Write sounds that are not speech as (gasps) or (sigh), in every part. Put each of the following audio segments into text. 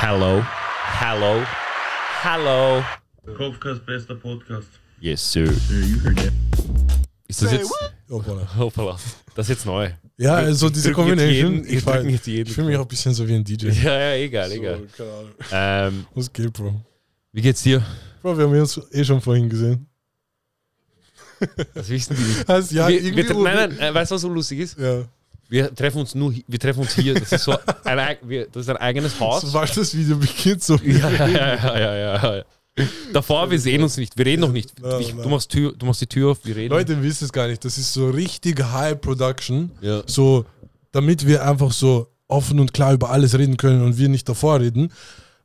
Hello. Hello. Hello. Kopfkast, bester Podcast. Yes, sir. Yeah, you heard that. Ist das jetzt. Hoppala. Hoppala. Das ist jetzt neu. Ja, also diese wir ich, jeden ich fühle mich auch ein bisschen so wie ein DJ. (laughs) Ja, ja, egal, egal. So, keine Ahnung. Ähm, Was geht, Bro? wie geht's dir? Bro, wir haben uns eh schon vorhin gesehen. Das wissen die nicht. (laughs) Heißt, ja, wir, wir, nein, nein, äh, weißt du, was so lustig ist? Ja. Wir treffen uns nur, wir treffen uns hier. Das ist so ein, das ist ein eigenes Haus. Sobald das Video beginnt, so. Ja, ja, ja, ja, ja. Davor, wir sehen uns nicht. Wir reden noch nicht. Du, machst Tür, du machst die Tür auf, wir reden. Leute wissen es gar nicht. Das ist so richtig High Production. Ja. So, damit wir einfach so offen und klar über alles reden können und wir nicht davor reden.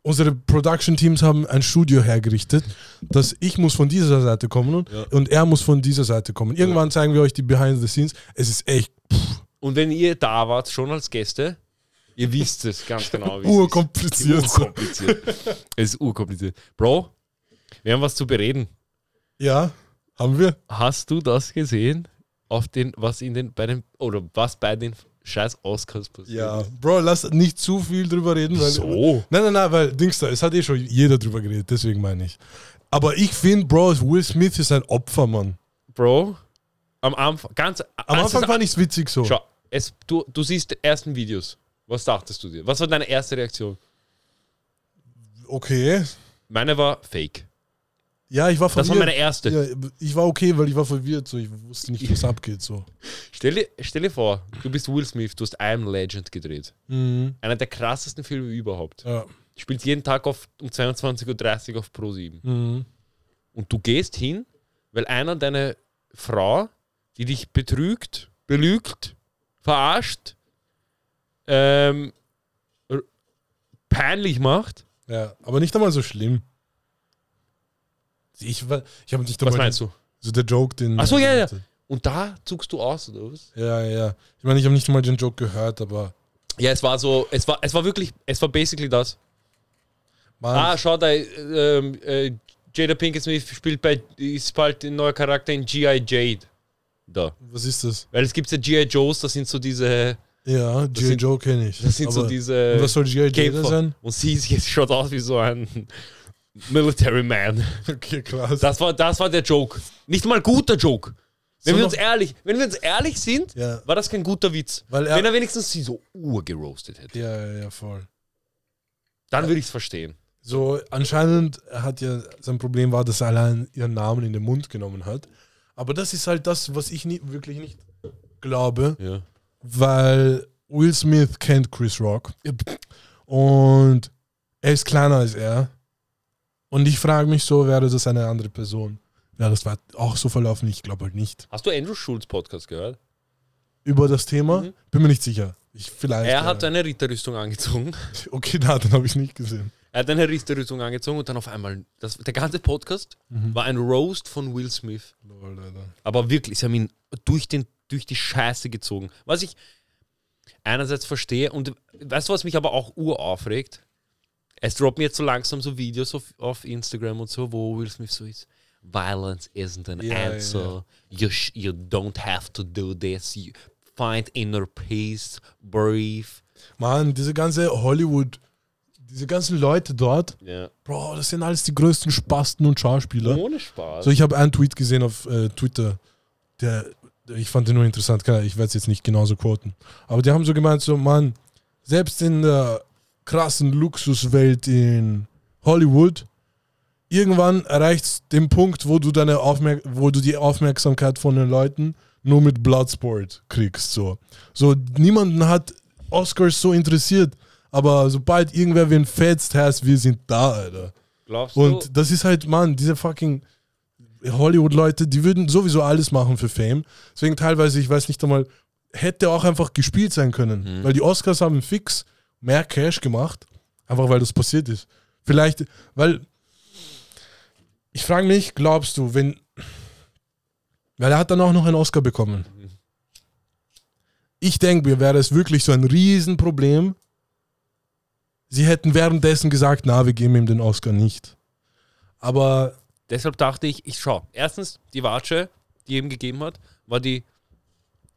Unsere Production-Teams haben ein Studio hergerichtet, dass ich muss von dieser Seite kommen und, Ja. und er muss von dieser Seite kommen. Irgendwann zeigen wir euch die Behind the Scenes. Es ist echt Und wenn ihr da wart, schon als Gäste, ihr wisst es ganz genau. es ist. urkompliziert. Urkompliziert. es ist urkompliziert. Bro, wir haben was zu bereden. Ja, haben wir. Hast du das gesehen? Auf den, was in den, bei den, oder was bei den scheiß Oscars passiert? Ja? Bro, lass nicht zu viel drüber reden. Weil, So. Nein, nein, nein, weil Dings da, es hat eh schon jeder drüber geredet, deswegen meine ich. Aber ich finde, Bro, Will Smith ist ein Opfer, Mann. Bro, am Anfang, ganz, Am Anfang fand ich es witzig so. Schau, es, du, du siehst die ersten Videos. Was dachtest du dir? Was war deine erste Reaktion? Okay. Meine war fake. Ja, ich war Das verwirrt. war meine erste. Ja, ich war okay, weil ich war verwirrt, so ich wusste nicht, was (laughs) abgeht. So. Stell, dir, stell dir vor, du bist Will Smith, du hast I Am Legend gedreht. Mhm. Einer der krassesten Filme überhaupt. Ja. Spielt jeden Tag auf, um 22.30 Uhr auf Pro 7. Mhm. Und du gehst hin, weil einer deine Frau, die dich betrügt, belügt, verarscht, ähm, peinlich macht. ja, aber nicht einmal so schlimm. Ich, ich habe nicht Was einmal meinst du? so der Joke, den. Ach so, ja, ja. Und da zuckst du aus, oder was? Ja, ja. Ich meine, ich habe nicht einmal den Joke gehört, aber. Ja, es war so, es war, es war wirklich, es war basically das. Mann, Ah, schau da, ähm, äh, Jada Pinkett Smith spielt bei, ist bald ein neuer Charakter in G.I. Jade. Da. was ist das? Weil es gibt ja G.I. Joes, das sind so diese, Ja, G.I. Joe kenne ich. das sind so Aber- diese Und was soll G.I. Joe sein? Und sie ist jetzt schaut aus wie so ein Military Man. Okay, krass. Das war, das war der Joke. Nicht mal guter Joke. Wenn So wir uns ehrlich, wenn wir uns ehrlich sind, Ja. war das kein guter Witz. Weil er- wenn er wenigstens sie so urgeroastet hätte, Ja, ja, ja, voll. dann würde ich es verstehen. So, anscheinend hat ja sein Problem war, dass er allein ihren Namen in den Mund genommen hat. Aber das ist halt das, was ich nie, wirklich nicht glaube, Ja. weil Will Smith kennt Chris Rock und er ist kleiner als er. Und ich frage mich so, wäre das eine andere Person? Wäre das war auch so verlaufen? Ich glaube halt nicht. Hast du Andrew Schulz Podcast gehört? Über das Thema? Mhm. Bin mir nicht sicher. Ich vielleicht. Er hat ja. eine Ritterrüstung angezogen. (laughs) Okay, na, dann habe ich nicht gesehen. Er hat eine Ritterrüstung angezogen und dann auf einmal, das, der ganze Podcast Mhm. war ein Roast von Will Smith. Lol. Aber wirklich, sie haben ihn durch, den, durch die Scheiße gezogen. Was ich einerseits verstehe und weißt du, was mich aber auch uraufregt? Es droppen jetzt so langsam so Videos auf, auf Instagram und so, wo Will Smith so ist. Violence isn't an Ja, answer. You, sh you don't have to do this. You find inner peace, breathe. Mann, diese ganze Hollywood, diese ganzen Leute dort, Ja. Bro, das sind alles die größten Spasten und Schauspieler. Ohne Spaß. So, ich habe einen Tweet gesehen auf äh, Twitter, der, der, ich fand den nur interessant, ich werde es jetzt nicht genauso quoten. Aber die haben so gemeint, so, Mann, selbst in der krassen Luxuswelt in Hollywood, irgendwann erreicht den Punkt, wo du deine Aufmerk wo du die Aufmerksamkeit von den Leuten nur mit Bloodsport kriegst. So, so niemanden hat Oscars so interessiert, aber sobald irgendwer wen fetzt, heißt, wir sind da, Alter. Glaubst du? Und das ist halt, Mann, diese fucking Hollywood-Leute, die würden sowieso alles machen für Fame. Deswegen teilweise, ich weiß nicht einmal, hätte auch einfach gespielt sein können. Mhm. Weil die Oscars haben fix mehr Cash gemacht, einfach weil das passiert ist. Vielleicht, weil ich frage mich, glaubst du, wenn, weil er hat dann auch noch einen Oscar bekommen. Ich denke mir, wäre es wirklich so ein Riesenproblem, sie hätten währenddessen gesagt, na, wir geben ihm den Oscar nicht. Aber Deshalb dachte ich, ich schau. Erstens, die Watsche, die ihm gegeben hat, war die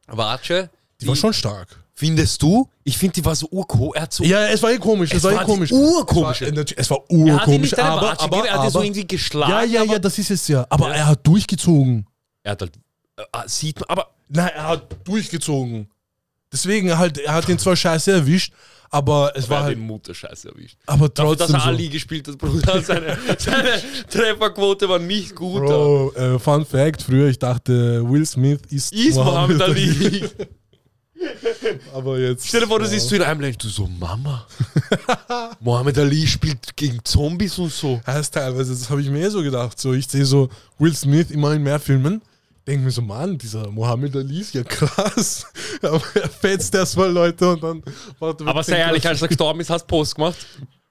Watsche, die war schon stark. Findest du? Ich finde, die war so urko. Er hat so. Ja, es war eh komisch, es, Es war eh war komisch. urkomisch. Es war, äh, es war er hat urkomisch, nicht seine aber, Watsche aber, gegeben, er hat ihn so aber irgendwie geschlagen. ja, ja, ja, aber das ist es ja. Aber er hat durchgezogen. Er hat halt. Äh, sieht man, aber. Nein, er hat durchgezogen. Deswegen halt, er hat ihn zwar scheiße erwischt, aber es Er war hat halt, den Mutterscheiße erwischt. aber Dafür, dass trotzdem er so. Ali gespielt hat, Bruder. (laughs) Seine, seine Trefferquote war nicht gut. Bro, äh, Fun Fact, früher ich dachte, Will Smith ist, Ist Mohammed Ali. (laughs) aber jetzt... Stell dir vor, du siehst zu in einem Land, du so, Mama. (laughs) Mohammed Ali spielt gegen Zombies und so. heißt teilweise, das habe ich mir eh so gedacht. So, ich sehe so Will Smith immer in mehr Filmen. Denke mir so, Mann, dieser Mohammed Ali ist ja krass. (laughs) Aber er fetzt erstmal Leute und dann. er Aber sei ehrlich, als er gestorben ist, hast du Post gemacht.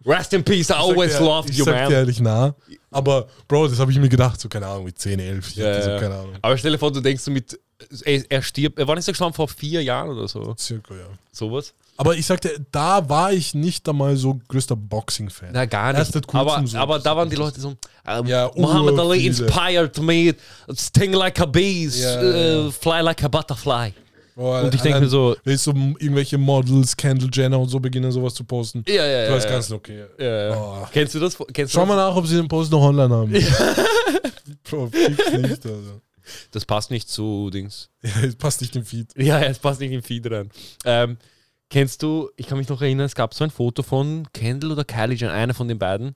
Rest in peace, I Ich always sag loved ich you, sag dir man. ehrlich, na. Aber, Bro, das habe ich mir gedacht, so keine Ahnung, mit 10, 11. Ich Ja, so, keine Ahnung. Aber stell dir vor, du denkst so mit, er, er stirbt, er war nicht so gestorben vor vier Jahren oder so. Circa, ja. Sowas. Aber ich sagte, da war ich nicht einmal so größter Boxing-Fan. Na, gar Erst nicht. seit kurzem Aber, so. aber da waren die Leute so, ähm, Ja, Muhammad Ali inspired me, sting like a bees, Ja, äh, ja. fly like a butterfly. Boah, Und ich denke mir so, Wenn so irgendwelche Models, Kendall Jenner und so beginnen, sowas zu posten. ja, ja, ja. Du weißt ganz okay. ja, ja. Oh. Kennst du das? Kennst du Schau das? mal nach, ob sie den Post noch online haben. (laughs) Bro, fix nicht, also. Das passt nicht zu Dings. (laughs) Ja, es passt nicht im Feed. Ja, ja, es passt nicht im Feed rein. Ähm, kennst du, ich kann mich noch erinnern, es gab so ein Foto von Kendall oder Kylie Jenner, einer von den beiden,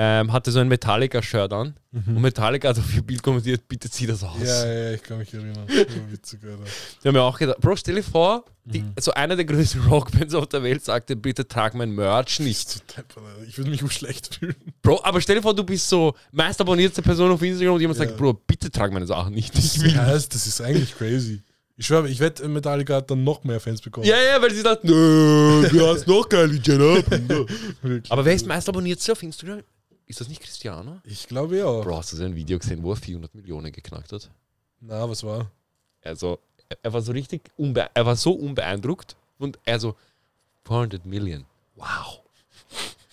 ähm, hatte so ein Metallica-Shirt an und Metallica hat auf ihr Bild kommentiert, bitte zieh das aus. Ja, ja, ja, ich kann mich erinnern. Witzig, Alter. (laughs) Die haben mir auch gedacht, Bro, stell dir vor, die, so einer der größten (laughs) Rockbands auf der Welt sagte, bitte trag mein Merch nicht. So deppert, Alter. Ich würde mich auch schlecht fühlen. Bro, aber stell dir vor, du bist so meist abonnierte Person auf Instagram und jemand Ja. sagt, Bro, bitte trag meine Sachen nicht. Ich will Das heißt, das ist eigentlich crazy. Ich schwöre, ich wette, Metallica hat dann noch mehr Fans bekommen. Ja, ja, weil sie sagt, nö, du (laughs) hast noch Kylie Jenner. Wirklich. aber wer ist meist abonniert auf Instagram? Ist das nicht Cristiano? Ich glaube ja. Bro, hast du sein Video gesehen, wo er 400 Millionen geknackt hat? Na, was war? Also, er- war so richtig, unbe er war so unbeeindruckt und er so, 400 Million, wow.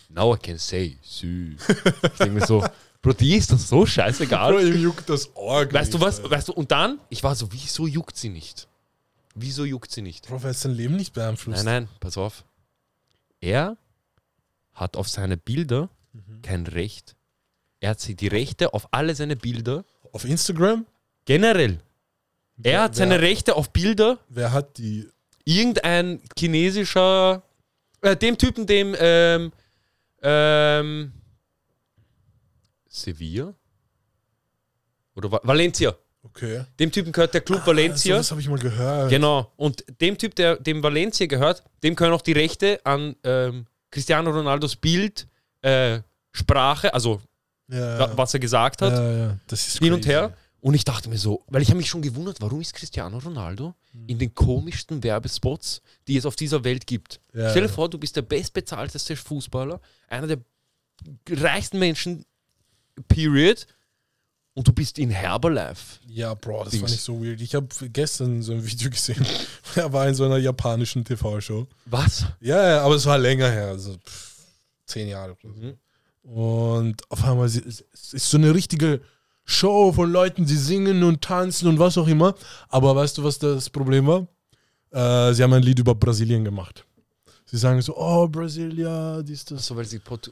Now I can say, süß. Ich denke mir so, Bro, die ist das so Bro, scheißegal. ihm juckt das Org. Weißt du nicht, was, Alter. weißt du, und dann, ich war so, wieso juckt sie nicht? Wieso juckt sie nicht? Bro, weil es sein Leben nicht beeinflusst. Nein, nein, pass auf. Er hat auf seine Bilder Mhm. kein Recht. Er hat die Rechte auf alle seine Bilder. Auf Instagram? Generell. Wer- Er hat seine wer- Rechte auf Bilder. Wer hat die? Irgendein chinesischer, äh, dem Typen, dem, ähm, ähm, Sevilla? Oder Va Valencia. Okay. Dem Typen gehört der Club Valencia. Ah, das habe ich mal gehört. Genau. Und dem Typ, der dem Valencia gehört, dem können auch die Rechte an ähm, Cristiano Ronaldos Bild, äh, Sprache, also Ja, wa- was er gesagt hat, ja, ja. Das ist hin und her. Und ich dachte mir so, weil ich habe mich schon gewundert, warum ist Cristiano Ronaldo Hm. in den komischsten Werbespots, die es auf dieser Welt gibt. Stell dir vor, du bist der bestbezahlteste Fußballer, einer der reichsten Menschen, period, und du bist in Herbalife. Ja, Bro, das Dings. fand ich so weird. Ich habe gestern so ein Video (laughs) gesehen. er war in so einer japanischen TV-Show. Was? Ja, ja, aber es war länger her, also pff, zehn Jahre. Mhm. Und auf einmal es ist so eine richtige Show von Leuten, die singen und tanzen und was auch immer. Aber weißt du, was das Problem war? Äh, sie haben ein Lied über Brasilien gemacht. Sie sagen so, oh, Brasilia, dies, das. So, weil sie Portu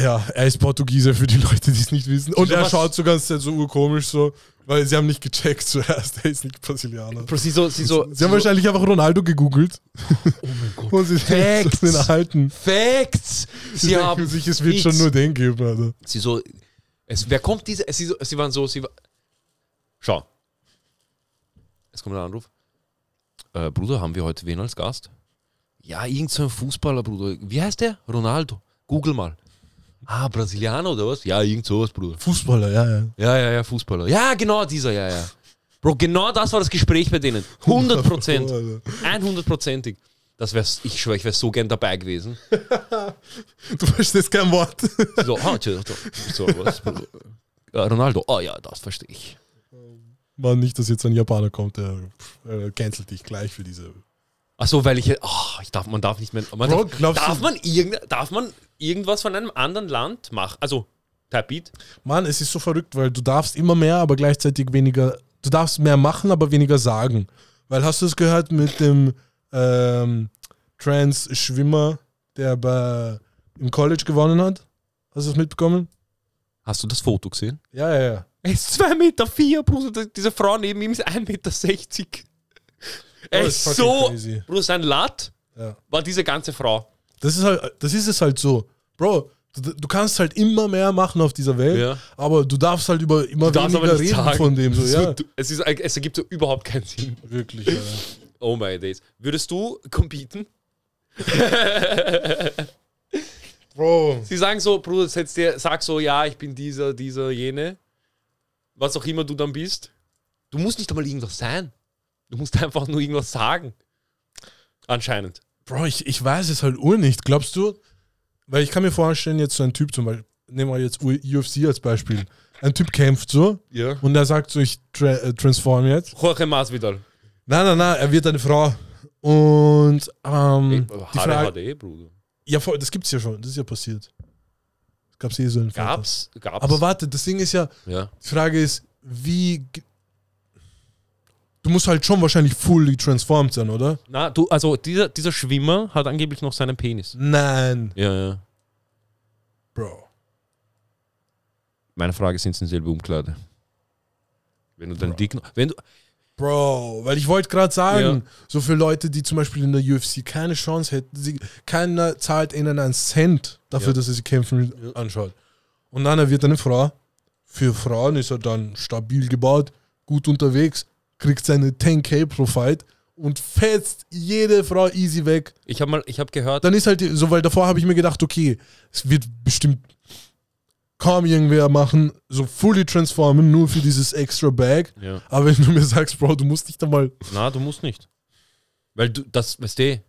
Ja, er ist Portugiese für die Leute, die es nicht wissen. Und er schaut so ganz so urkomisch so, weil sie haben nicht gecheckt zuerst, (laughs) er ist nicht Brasilianer. Sie so, sie so, Sie haben wahrscheinlich einfach Ronaldo gegoogelt oh mein Gott. (laughs) und sie Facts. sind erhalten. Facts! Sie, Sie haben sich, es wird Hits. schon nur den geben, Alter. Sie so, es, wer kommt diese? Sie, so, sie waren so, sie war, Schau. Es kommt ein Anruf. Äh, Bruder, haben wir heute wen als Gast? Ja, irgend so ein Fußballer, Bruder. Wie heißt der? Ronaldo. Google mal. Ah, Brasilianer oder was? Ja, irgend sowas, Bruder. Fußballer, ja, ja. Ja, ja, ja, Fußballer. Ja, genau dieser, ja, ja. Bro, genau das war das Gespräch bei denen. (laughs) 100 Prozent. Alter. 100%ig. Das wär's, ich schwöre, ich wäre so gern dabei gewesen. (laughs) Du verstehst kein Wort. So, ah, tja. so was? Ja, Ronaldo, oh ja, das verstehe ich. Mann, nicht, dass jetzt ein Japaner kommt, der äh, cancelt dich gleich für diese. Achso, weil ich, oh, ich darf, man darf nicht mehr, man Bro, darf, glaubst darf, du- man irgend, darf man irgendwas von einem anderen Land machen? Also, Typebeat? Mann, es ist so verrückt, weil du darfst immer mehr, aber gleichzeitig weniger. Du darfst mehr machen, aber weniger sagen. Weil hast du es gehört mit dem ähm, Trans-Schwimmer, der bei, im College gewonnen hat. Hast du das mitbekommen? Hast du das Foto gesehen? Ja, ja, ja. Er ist 2,4 Meter, vier. Diese Frau neben ihm ist 1,60 Meter. Er Oh, so. crazy. Bruder, sein Lat ja. war diese ganze Frau. Das ist halt, das ist es halt so. Bro, du, du kannst halt immer mehr machen auf dieser Welt, Ja. aber du darfst halt über immer Du weniger reden sagen. von dem. So, ja. es, ist, es ergibt so überhaupt keinen Sinn. Wirklich, Alter. Oh my days. Würdest du competen? Bro. Sie sagen so, Bruder, setz dir, sag so, ja, ich bin dieser, dieser, jene. Was auch immer du dann bist. Du musst nicht einmal irgendwas sein. Du musst (laughs) einfach nur irgendwas sagen. Anscheinend. Bro, ich, ich weiß es halt ur nicht. Glaubst du? Weil ich kann mir vorstellen, jetzt so ein Typ zum Beispiel, nehmen wir jetzt UFC als Beispiel. Ein Typ kämpft so Ja. und er sagt so, ich tra äh, transform jetzt. Jorge Masvidal. Nein, nein, nein, er wird eine Frau. Und ähm, Ey, die Frage, HD, Bruder. ja, voll, das gibt's ja schon, das ist ja passiert. Das gab's eh so einen Fall. Gab's? Gab's? Aber warte, das Ding ist ja, Ja. die Frage ist, wie. Du musst halt schon wahrscheinlich fully transformed sein, oder? Na, du, also dieser, dieser Schwimmer hat angeblich noch seinen Penis. Nein, Ja, ja. Bro. Meine Frage sind in selbe Umkleide. Wenn du deinen Dick noch. Wenn du. Bro, weil ich wollte gerade sagen, Ja. so für Leute, die zum Beispiel in der UFC keine Chance hätten, sie, keiner zahlt ihnen einen Cent dafür, Ja. dass er sie kämpfen anschaut. Und dann er wird eine Frau. Für Frauen ist er dann stabil gebaut, gut unterwegs, kriegt seine 10k pro Fight und fetzt jede Frau easy weg. Ich habe mal, ich habe gehört. Dann ist halt so, weil davor habe ich mir gedacht, okay, es wird bestimmt kaum irgendwer machen, so fully transformen, nur für dieses extra Bag. Ja. Aber wenn du mir sagst, Bro, du musst dich da mal Na, du musst nicht. Weil du, das, weißt du,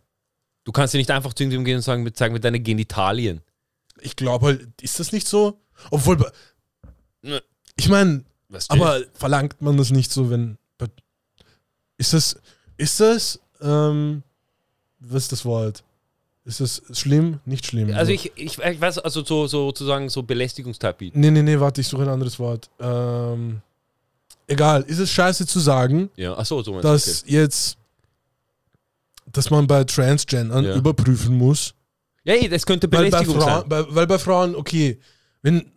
du kannst ja nicht einfach zu irgendjemandem gehen und sagen, zeig mir deine Genitalien. Ich glaube halt, ist das nicht so? Obwohl, Ne. ich meine, aber verlangt man das nicht so, wenn. Ist das, ist das, ähm, was ist das Wort? Ist das schlimm? Nicht schlimm. also so. ich, ich, ich weiß, also so, so, sozusagen so Belästigungstype bieten. Nee, nee, nee, warte, ich suche ein anderes Wort. Ähm, egal, ist es scheiße zu sagen, Ja, achso, so meinst du, dass jetzt, dass man bei Transgendern Ja. überprüfen muss? Ja, ey, das könnte Weil bei, Belästigung sein. Frauen, bei, weil bei Frauen, okay, wenn,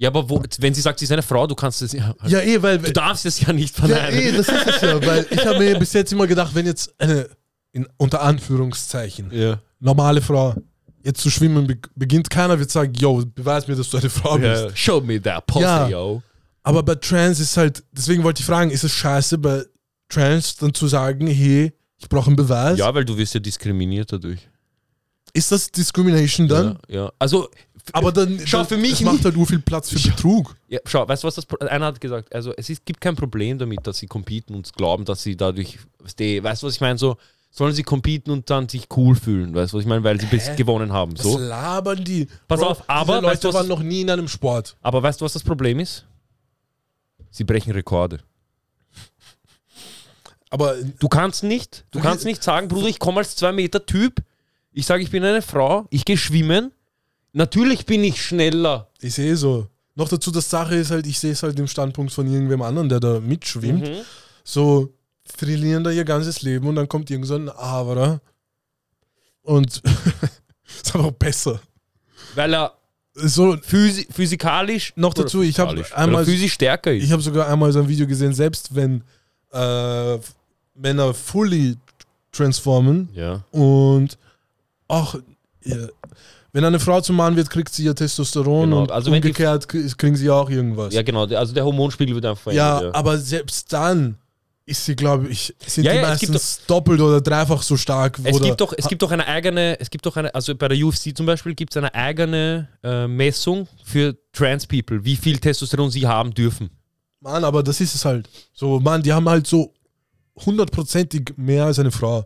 Ja, aber wo, wenn sie sagt, sie ist eine Frau, du kannst es ja. ja eh, weil, Du darfst es ja nicht Ja, verneinen. eh, das ist es ja, weil ich habe mir bis jetzt immer gedacht, wenn jetzt eine, in, unter Anführungszeichen, Ja. normale Frau jetzt zu schwimmen be beginnt, keiner wird sagen, yo, beweis mir, dass du eine Frau bist. ja. Show me that pussy, Ja. yo. Aber bei Trans ist halt, deswegen wollte ich fragen, ist es scheiße bei Trans dann zu sagen, hey, ich brauche einen Beweis? Ja, weil du wirst ja diskriminiert dadurch. Ist das Discrimination dann? Ja, ja. Also, Aber dann, Schau, für mich macht halt nur viel Platz für Betrug. Ja, schau, weißt du, was das Einer hat gesagt, also es ist, gibt kein Problem damit, dass sie competen und glauben, dass sie dadurch, weißt du, weißt was ich meine? So, sollen sie competen und dann sich cool fühlen, weißt du, was ich meine? Weil sie bis gewonnen haben. Was So. labern die? Pass auf, aber, weißt du, Leute was waren noch nie in einem Sport. Aber weißt du, was das Problem ist? Sie brechen Rekorde. Aber Du kannst nicht, du kannst nicht sagen, Bruder, ich komme als zwei Meter Typ, ich sage, ich bin eine Frau, ich gehe schwimmen, natürlich bin ich schneller. Ich sehe so. Noch dazu, das Sache ist halt, ich sehe es halt im Standpunkt von irgendwem anderen, der da mitschwimmt. Mhm. So trainieren da ihr ganzes Leben und dann kommt irgend so ein Averer und (laughs) ist aber auch besser. Weil er So, physi physikalisch Noch dazu, ich hab physikalisch, einmal- physisch stärker ist. ich habe sogar einmal so ein Video gesehen, selbst wenn äh, Männer fully transformen ja. und auch ja, wenn eine Frau zum Mann wird, kriegt sie ja Testosteron Genau, und also die- umgekehrt k- kriegen sie ja auch irgendwas. ja, genau, also der Hormonspiegel wird einfach Ja, verändert. aber selbst dann ist sie, glaube ich, sind Ja, die ja, meistens doppelt oder dreifach so stark. Es gibt, doch, es gibt doch eine eigene, es gibt doch eine, also bei der UFC zum Beispiel gibt es eine eigene äh, Messung für Trans People, wie viel Testosteron sie haben dürfen. Mann, aber das ist es halt. So, Mann, die haben halt so hundertprozentig mehr als eine Frau.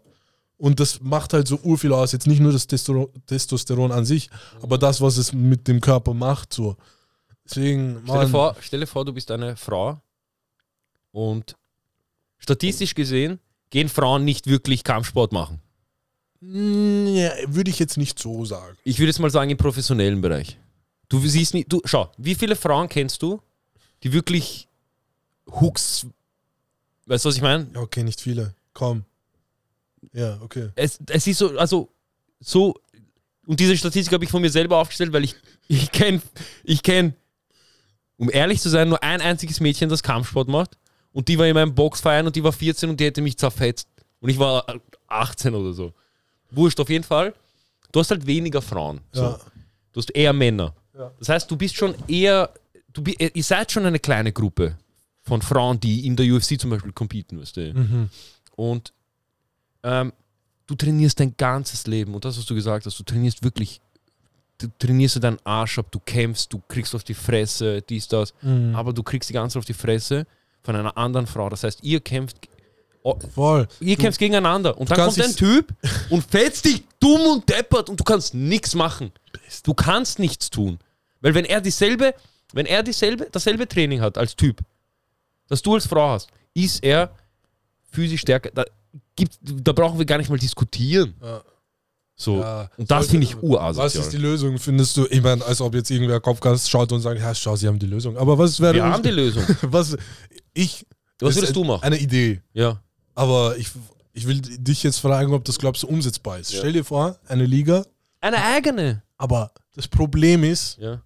Und das macht halt so urviel aus. Jetzt nicht nur das Testo Testosteron an sich, aber das, was es mit dem Körper macht. So. Deswegen, Stell dir, vor, stell dir vor, du bist eine Frau und statistisch gesehen gehen Frauen nicht wirklich Kampfsport machen. mm, ja, würde ich jetzt nicht so sagen. Ich würde jetzt mal sagen im professionellen Bereich. Du siehst nicht, du, schau, wie viele Frauen kennst du, die wirklich Hooks, weißt du, was ich meine? Ja, okay, nicht viele. Kaum. Ja, okay. es, es ist so, also so, und diese Statistik habe ich von mir selber aufgestellt, weil ich, (laughs) ich kenne, ich kenn, um ehrlich zu sein, nur ein einziges Mädchen, das Kampfsport macht. Und die war in meinem Boxverein und die war 14 und die hätte mich zerfetzt. Und ich war 18 oder so. Wurscht, auf jeden Fall. Du hast halt weniger Frauen. So. Ja. Du hast eher Männer. Ja. Das heißt, du bist schon eher, du, bi- ihr seid schon eine kleine Gruppe von Frauen, die in der UFC zum Beispiel competen, weißt du. Mhm. Und ähm, du trainierst dein ganzes Leben. Und das, was du gesagt hast, du trainierst wirklich, du trainierst deinen Arsch ab, du kämpfst, du kriegst auf die Fresse, dies, das. Mhm. Aber du kriegst die ganze Zeit auf die Fresse von einer anderen Frau. Das heißt, ihr kämpft, oh, Voll. ihr Du- kämpft gegeneinander. Und dann kommt ein Typ (laughs) und fetzt dich dumm und deppert und du kannst nichts machen. Du kannst nichts tun. Weil wenn er dieselbe, wenn er dieselbe, dasselbe Training hat als Typ, das du als Frau hast, ist er physisch stärker. Da, gibt, da brauchen wir gar nicht mal diskutieren. Ja. So. Ja. Und das finde ich Was urasozial. ist die Lösung, findest du? Ich meine, als ob jetzt irgendwer Kopfgas schaut und sagt, ja, schau, sie haben die Lösung. Aber was wäre wir haben die (laughs) Lösung. was ich Was würdest du machen? Eine Idee. Ja. Aber ich, ich will dich jetzt fragen, ob das glaubst du umsetzbar ist. Ja. Stell dir vor, eine Liga, Eine eigene. aber das Problem ist, Ja.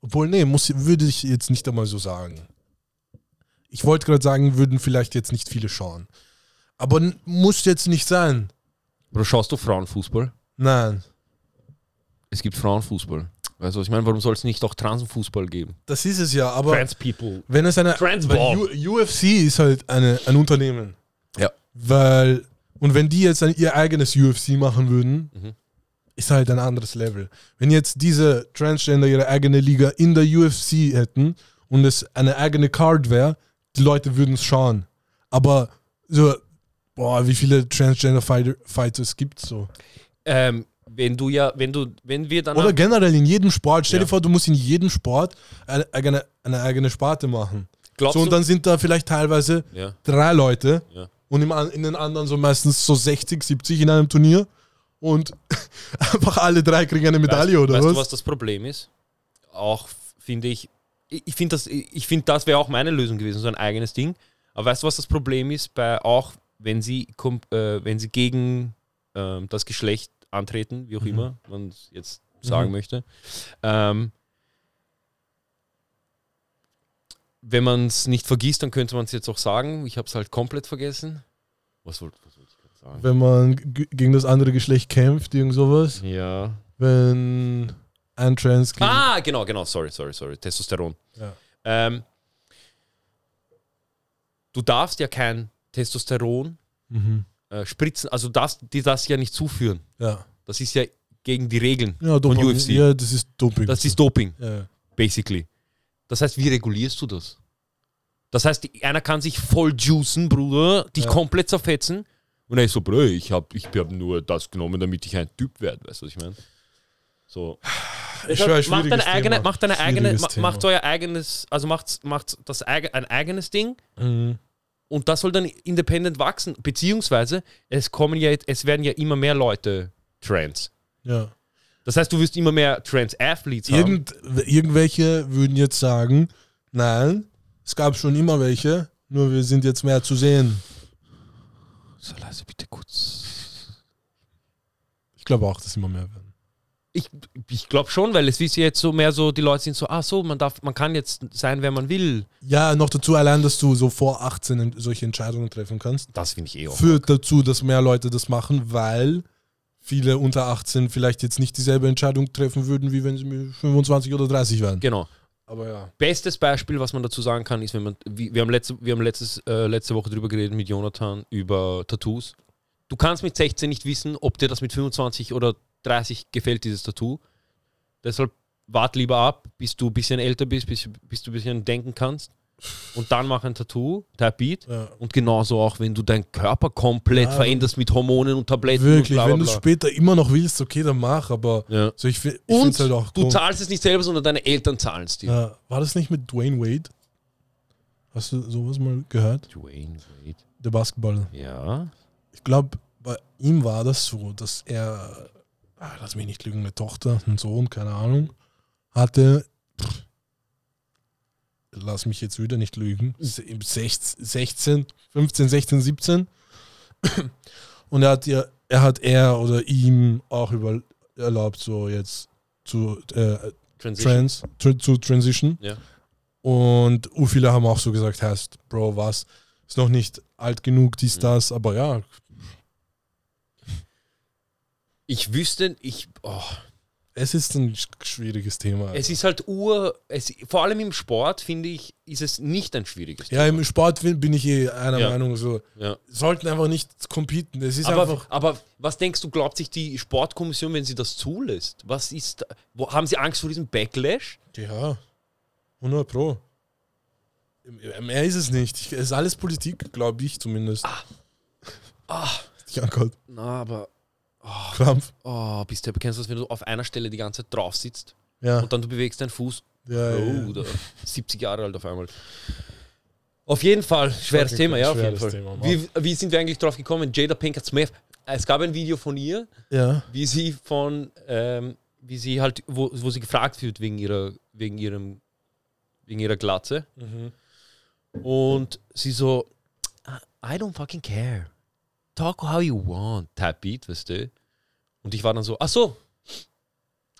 obwohl, nee, muss, würde ich jetzt nicht einmal so sagen. Ich wollte gerade sagen, würden vielleicht jetzt nicht viele schauen. Aber muss jetzt nicht sein. Oder schaust du Frauenfußball? Nein. Es gibt Frauenfußball. Weißt du, was ich meine? Warum soll es nicht auch Transfußball geben? Das ist es ja, aber Trans People. wenn es eine. UFC ist halt eine, ein Unternehmen. Ja. Weil. Und wenn die jetzt ein, ihr eigenes UFC machen würden, Mhm. ist halt ein anderes Level. Wenn jetzt diese Transgender ihre eigene Liga in der UFC hätten und es eine eigene Card wäre, die Leute würden es schauen. Aber so, boah, wie viele Transgender Fighter, Fighters gibt es so? Ähm, wenn du ja, wenn du, wenn wir dann. Oder generell in jedem Sport. Stell Ja. dir vor, du musst in jedem Sport eine eigene, eine eigene Sparte machen. glaubst So, und du, dann sind da vielleicht teilweise ja, drei Leute ja. und im, in den anderen so meistens so 60, 70 in einem Turnier und (laughs) einfach alle drei kriegen eine Medaille weißt, oder weißt was? du, was das Problem ist? Auch finde ich, ich ich finde das, ich finde das wäre auch meine Lösung gewesen, so ein eigenes Ding. Aber weißt du, was das Problem ist? Bei auch, wenn sie, äh, wenn sie gegen ähm, das Geschlecht antreten, wie auch Mhm. immer man es jetzt sagen Mhm. möchte. Ähm, wenn man es nicht vergisst, dann könnte man es jetzt auch sagen. Ich habe es halt komplett vergessen. Was wollte was wollte ich sagen? Wenn man gegen das andere Geschlecht kämpft, irgend sowas. Ja. Wenn ein Trans Ah, genau, genau. Sorry, sorry, sorry. Testosteron. Ja. Ähm, du darfst ja kein Testosteron Mhm. äh, spritzen, also darfst dir das ja nicht zuführen. Ja. Das ist ja gegen die Regeln Ja, Doping. UFC. ja, das ist Doping. Das ist Doping, ja. basically. Das heißt, wie regulierst du das? Das heißt, die- einer kann sich voll juicen, Bruder, dich Ja. komplett zerfetzen. Und er ist so, Bruder, ich habe ich hab nur das genommen, damit ich ein Typ werde. Weißt du, was ich meine? So. Ich schwör, macht deine eigene, Thema. macht deine eigene, Thema. macht euer eigenes, also macht, macht das ein eigenes Ding Mhm. Und das soll dann independent wachsen. Beziehungsweise es kommen ja, es werden ja immer mehr Leute trans. ja. Das heißt, du wirst immer mehr Trans-Athletes haben. Irgend, irgendwelche würden jetzt sagen, nein, es gab schon immer welche, nur wir sind jetzt mehr zu sehen. So leise bitte kurz. Ich glaube auch, dass immer mehr werden. Ich, ich glaube schon, weil es ist jetzt so mehr so, die Leute sind so, ach so, man darf, man kann jetzt sein, wer man will. Ja, noch dazu allein, dass du so vor 18 ent- solche Entscheidungen treffen kannst, Das finde ich eh auch. führt dazu, dass mehr Leute das machen, weil viele unter 18 vielleicht jetzt nicht dieselbe Entscheidung treffen würden, wie wenn sie mit 25 oder 30 wären. Genau. Aber ja. Bestes Beispiel, was man dazu sagen kann, ist, wenn man, wie- wir haben letzte, wir haben letztes, äh, letzte Woche drüber geredet mit Jonathan über Tattoos. Du kannst mit 16 nicht wissen, ob dir das mit 25 oder 30 gefällt, dieses Tattoo. Deshalb wart lieber ab, bis du ein bisschen älter bist, bis, bis du ein bisschen denken kannst. Und dann mach ein Tattoo, Type ja. Und genauso auch, wenn du deinen Körper komplett Ja. veränderst mit Hormonen und Tabletten Wirklich, und bla bla wenn du es bla. später immer noch willst, okay, dann mach, aber Ja. so ich, ich Und halt auch du zahlst es nicht selber, sondern deine Eltern zahlen es dir. Ja, war das nicht mit Dwayne Wade? Hast du sowas mal gehört? Dwayne Wade. Der Basketballer. Ja. Ich glaube, bei ihm war das so, dass er, ah, lass mich nicht lügen, eine Tochter, einen Sohn, keine Ahnung, hatte, pff, lass mich jetzt wieder nicht lügen, se- 16, 16, 15, 16, 17 Und er hat ihr, er hat er oder ihm auch über, erlaubt, so jetzt zu äh, Transition. Trans, tr zu Transition. Ja. Und viele haben auch so gesagt, heißt, Bro, was? Ist noch nicht alt genug, dies, Mhm. das, aber ja, Ich wüsste, ich, oh, es ist ein sch- schwieriges Thema. es ist halt ur, es, vor allem im Sport, finde ich, ist es nicht ein schwieriges ja, Thema. im Sport bin ich eh einer Ja. Meinung, so, Ja. sollten einfach nicht competen. Es ist Aber, einfach, aber was denkst du, glaubt sich die Sportkommission, wenn sie das zulässt? Was ist, wo, haben sie Angst vor diesem Backlash? ja, 100 Pro. Mehr ist es nicht. Ich- Es ist alles Politik, glaube ich zumindest. Ah, Ja Gott, na, aber, Krampf. oh, bist du, kennst du das, wenn du auf einer Stelle die ganze Zeit drauf sitzt Ja, und dann du bewegst deinen Fuß? ja, ja, Oh, ja. da, 70 Jahre alt auf einmal. Auf jeden Fall, schweres Thema, ja, auf jeden Fall. Thema, wie, wie sind wir eigentlich drauf gekommen? Jada Pinkett Smith. Es gab ein Video von ihr, ja. wie sie von, ähm, wie sie halt, wo, wo sie gefragt wird wegen ihrer, wegen ihrem, wegen ihrer Glatze. Mhm. Und sie so, I don't fucking care. Talk how you want. Type Beat, weißt du? Und ich war dann so, ach so.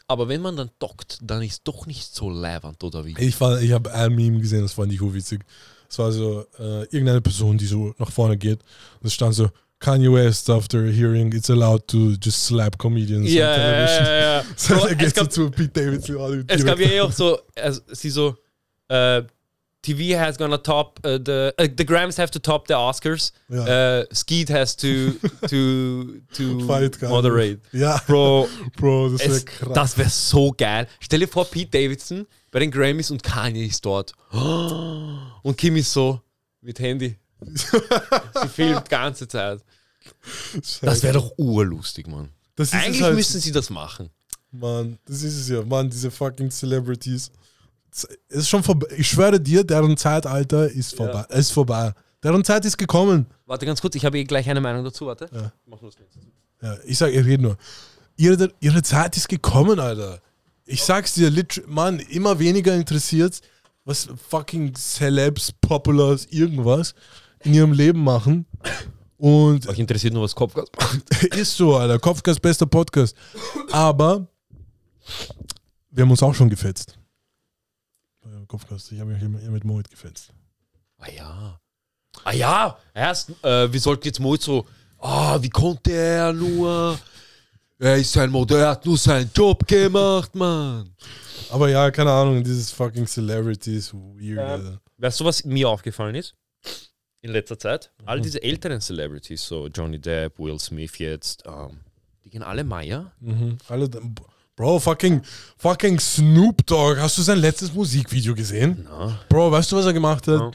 Aber wenn man dann dockt, dann ist doch nicht so leibend, oder wie? Ich, war- ich habe ein Meme gesehen, das fand ich witzig. Es war so äh, irgendeine Person, die so nach vorne geht. Und es stand so, Kanye West after hearing it's allowed to just slap comedians Ja, on ja, television. ja, ja. (laughs) So, Bro, er es so gab, zu Pete Davidson. es gab ja eh auch so, also, sie so, äh, TV has gonna top uh, the uh, the Grams have to top the Oscars. Ja. Uh, Skeet has to (laughs) to to (laughs) Fight moderate. Ja, Bro, (laughs) Bro, das wäre krass. das wäre so geil. Stell dir vor, Pete Davidson bei den Grammys und Kanye ist dort. (gasps) Und Kim ist so mit Handy. sie filmt die ganze Zeit. Das wäre doch urlustig, Mann. Eigentlich halt, müssten sie das machen. Mann, das ist es ja. Mann, diese fucking Celebrities. Es ist schon vorbei. Ich schwöre dir, deren Zeitalter ist vorbei. Es ist vorbei. Deren Zeit ist gekommen. Warte ganz kurz, ich habe eh gleich eine Meinung dazu. Warte. Ja. Mach nur das zu. Ja, ich sag, ich rede nur. Ihre, ihre Zeit ist gekommen, Alter. Ich sag's dir, Mann, immer weniger interessiert, was fucking Celebs, Populars, irgendwas in ihrem Leben machen. Und Euch interessiert nur was Kopfgas. (laughs) ist so, Alter. Kopfgas bester Podcast. Aber wir haben uns auch schon gefetzt. Kopfgas, ich habe mich immer mit Moit gefetzt. Ah ja. Ah ja, erst, äh, wir sollten jetzt mal so, ah, wie konnte er nur? Er ist ein Modell, er hat nur seinen Job gemacht, Mann. Aber ja, keine Ahnung, dieses fucking Celebrity ist weird, Ähm, Alter. Weißt du, was mir aufgefallen ist? In letzter Zeit? All diese älteren Celebrities, so Johnny Depp, Will Smith jetzt, ähm, die gehen alle Meier. Mhm. Alle, Bro, fucking, fucking Snoop Dogg. Hast du sein letztes Musikvideo gesehen? Na, Bro, weißt du, was er gemacht hat? Ja.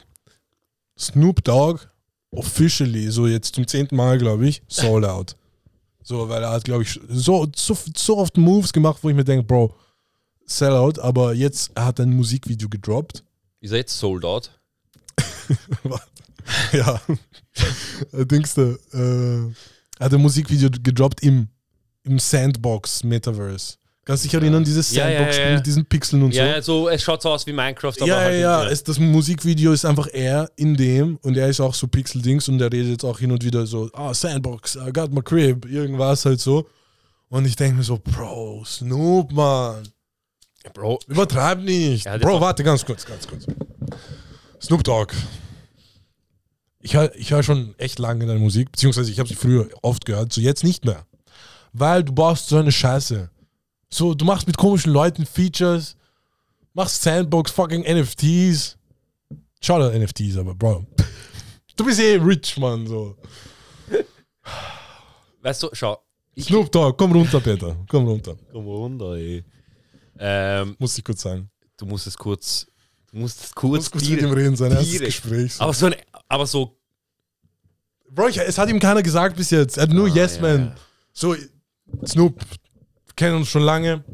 Snoop Dogg, officially, so jetzt zum zehnten Mal, glaube ich, sold out. So, weil er hat, glaube ich, so, so, so oft Moves gemacht, wo ich mir denke, Bro, sell out, aber jetzt er hat ein Musikvideo gedroppt. ist er jetzt sold out? (laughs) ja. (laughs) Dings da, äh, er hat ein Musikvideo gedroppt im, im Sandbox Metaverse. Kannst du dich erinnern, dieses Ja, ja, Sandbox ja, ja. mit diesen Pixeln und so? Ja, so, es schaut so aus wie Minecraft, aber ja, halt ja, ja. Es, das Musikvideo ist einfach er in dem und er ist auch so Pixel-Dings und er redet jetzt auch hin und wieder so, ah, Sandbox, I got my crib, irgendwas halt so. Und ich denke mir so, Bro, Snoop, Mann, Bro, übertreib nicht. Hat Bro, warte, ganz kurz, ganz kurz. Snoop Dogg. Ich höre ich hör schon echt lange deine Musik, beziehungsweise ich habe sie früher oft gehört, so jetzt nicht mehr. Weil du baust so eine Scheiße. So, du machst mit komischen Leuten Features, machst Sandbox, fucking NFTs. Schau dir NFTs, aber Bro. Du bist eh rich, Mann, so. weißt du, schau, ich Snoop Dogg, komm runter, Peter. Komm runter. komm runter, ey. Ähm, Muss ich kurz sagen. du musst es kurz, du musst es kurz, kurz direkt- mit ihm reden, sein erstes. Gespräch. So. aber so, ein, aber so Bro, ich, es hat ihm keiner gesagt bis jetzt. Er hat nur Ah, Yes ja, Man. So, Snoop, kennen uns schon lange.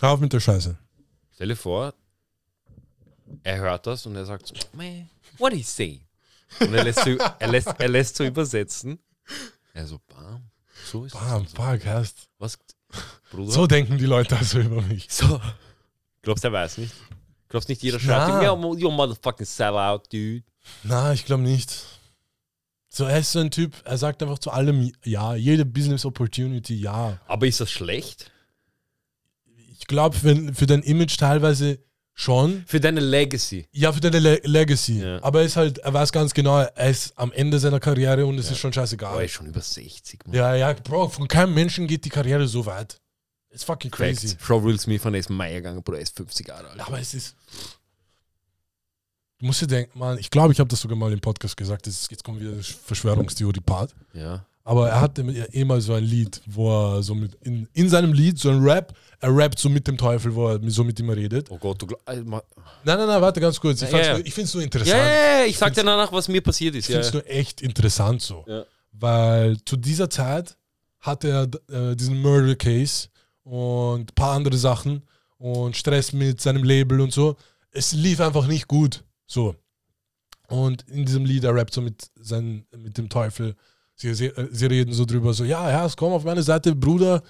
Hör auf mit der Scheiße. Stell dir vor, er hört das und er sagt so, man, what he say? Und er lässt, so, er lässt, er lässt so übersetzen. Er so, bam, so ist Bam, es. fuck, hast. Was, Bruder? So denken die Leute also über mich. So. Glaubst du, er weiß nicht? Glaubst nicht, jeder schreibt ihm, you motherfucking sellout, dude. Na, ich glaube nicht. So, er ist so ein Typ, er sagt einfach zu allem ja, jede Business Opportunity ja. Aber ist das schlecht? Ich glaube, für, für dein Image teilweise schon. Für deine Legacy. Ja, für deine Le Legacy. Ja. Aber er ist halt, er weiß ganz genau, er ist am Ende seiner Karriere und es ist schon Aber er scheißegal. ist schon über 60, Mann. Ja, ja, Bro, von keinem Menschen geht die Karriere so weit. It's fucking crazy. Facts. Frau Will Smith von ist Meier gegangen, Bruder, er ist 50 Jahre alt. Aber es ist. Du musst dir denken, man, ich glaube, ich habe das sogar mal im Podcast gesagt, jetzt kommt wieder das Verschwörungstheorie-Part. Ja. Aber er hatte ja eh mal so ein Lied, wo er so mit, in, in seinem Lied, so ein Rap, er rappt so mit dem Teufel, wo er so mit ihm redet. Oh Gott, du äh, Nein, nein, nein, warte ganz kurz. Ich, Ja, ja. finde es nur ja, interessant. ja, ja, ich sag dir danach, was mir passiert Ich ist. finde Ja. es nur echt interessant so. Ja. Weil zu dieser Zeit hatte er äh, diesen Murder Case und ein paar andere Sachen und Stress mit seinem Label und so. Es lief einfach nicht gut. So. Und in diesem Lied, er rappt so mit, seinen, mit dem Teufel. Sie, sie, sie reden so drüber, so, ja, Herr, komm auf meine Seite, Bruder.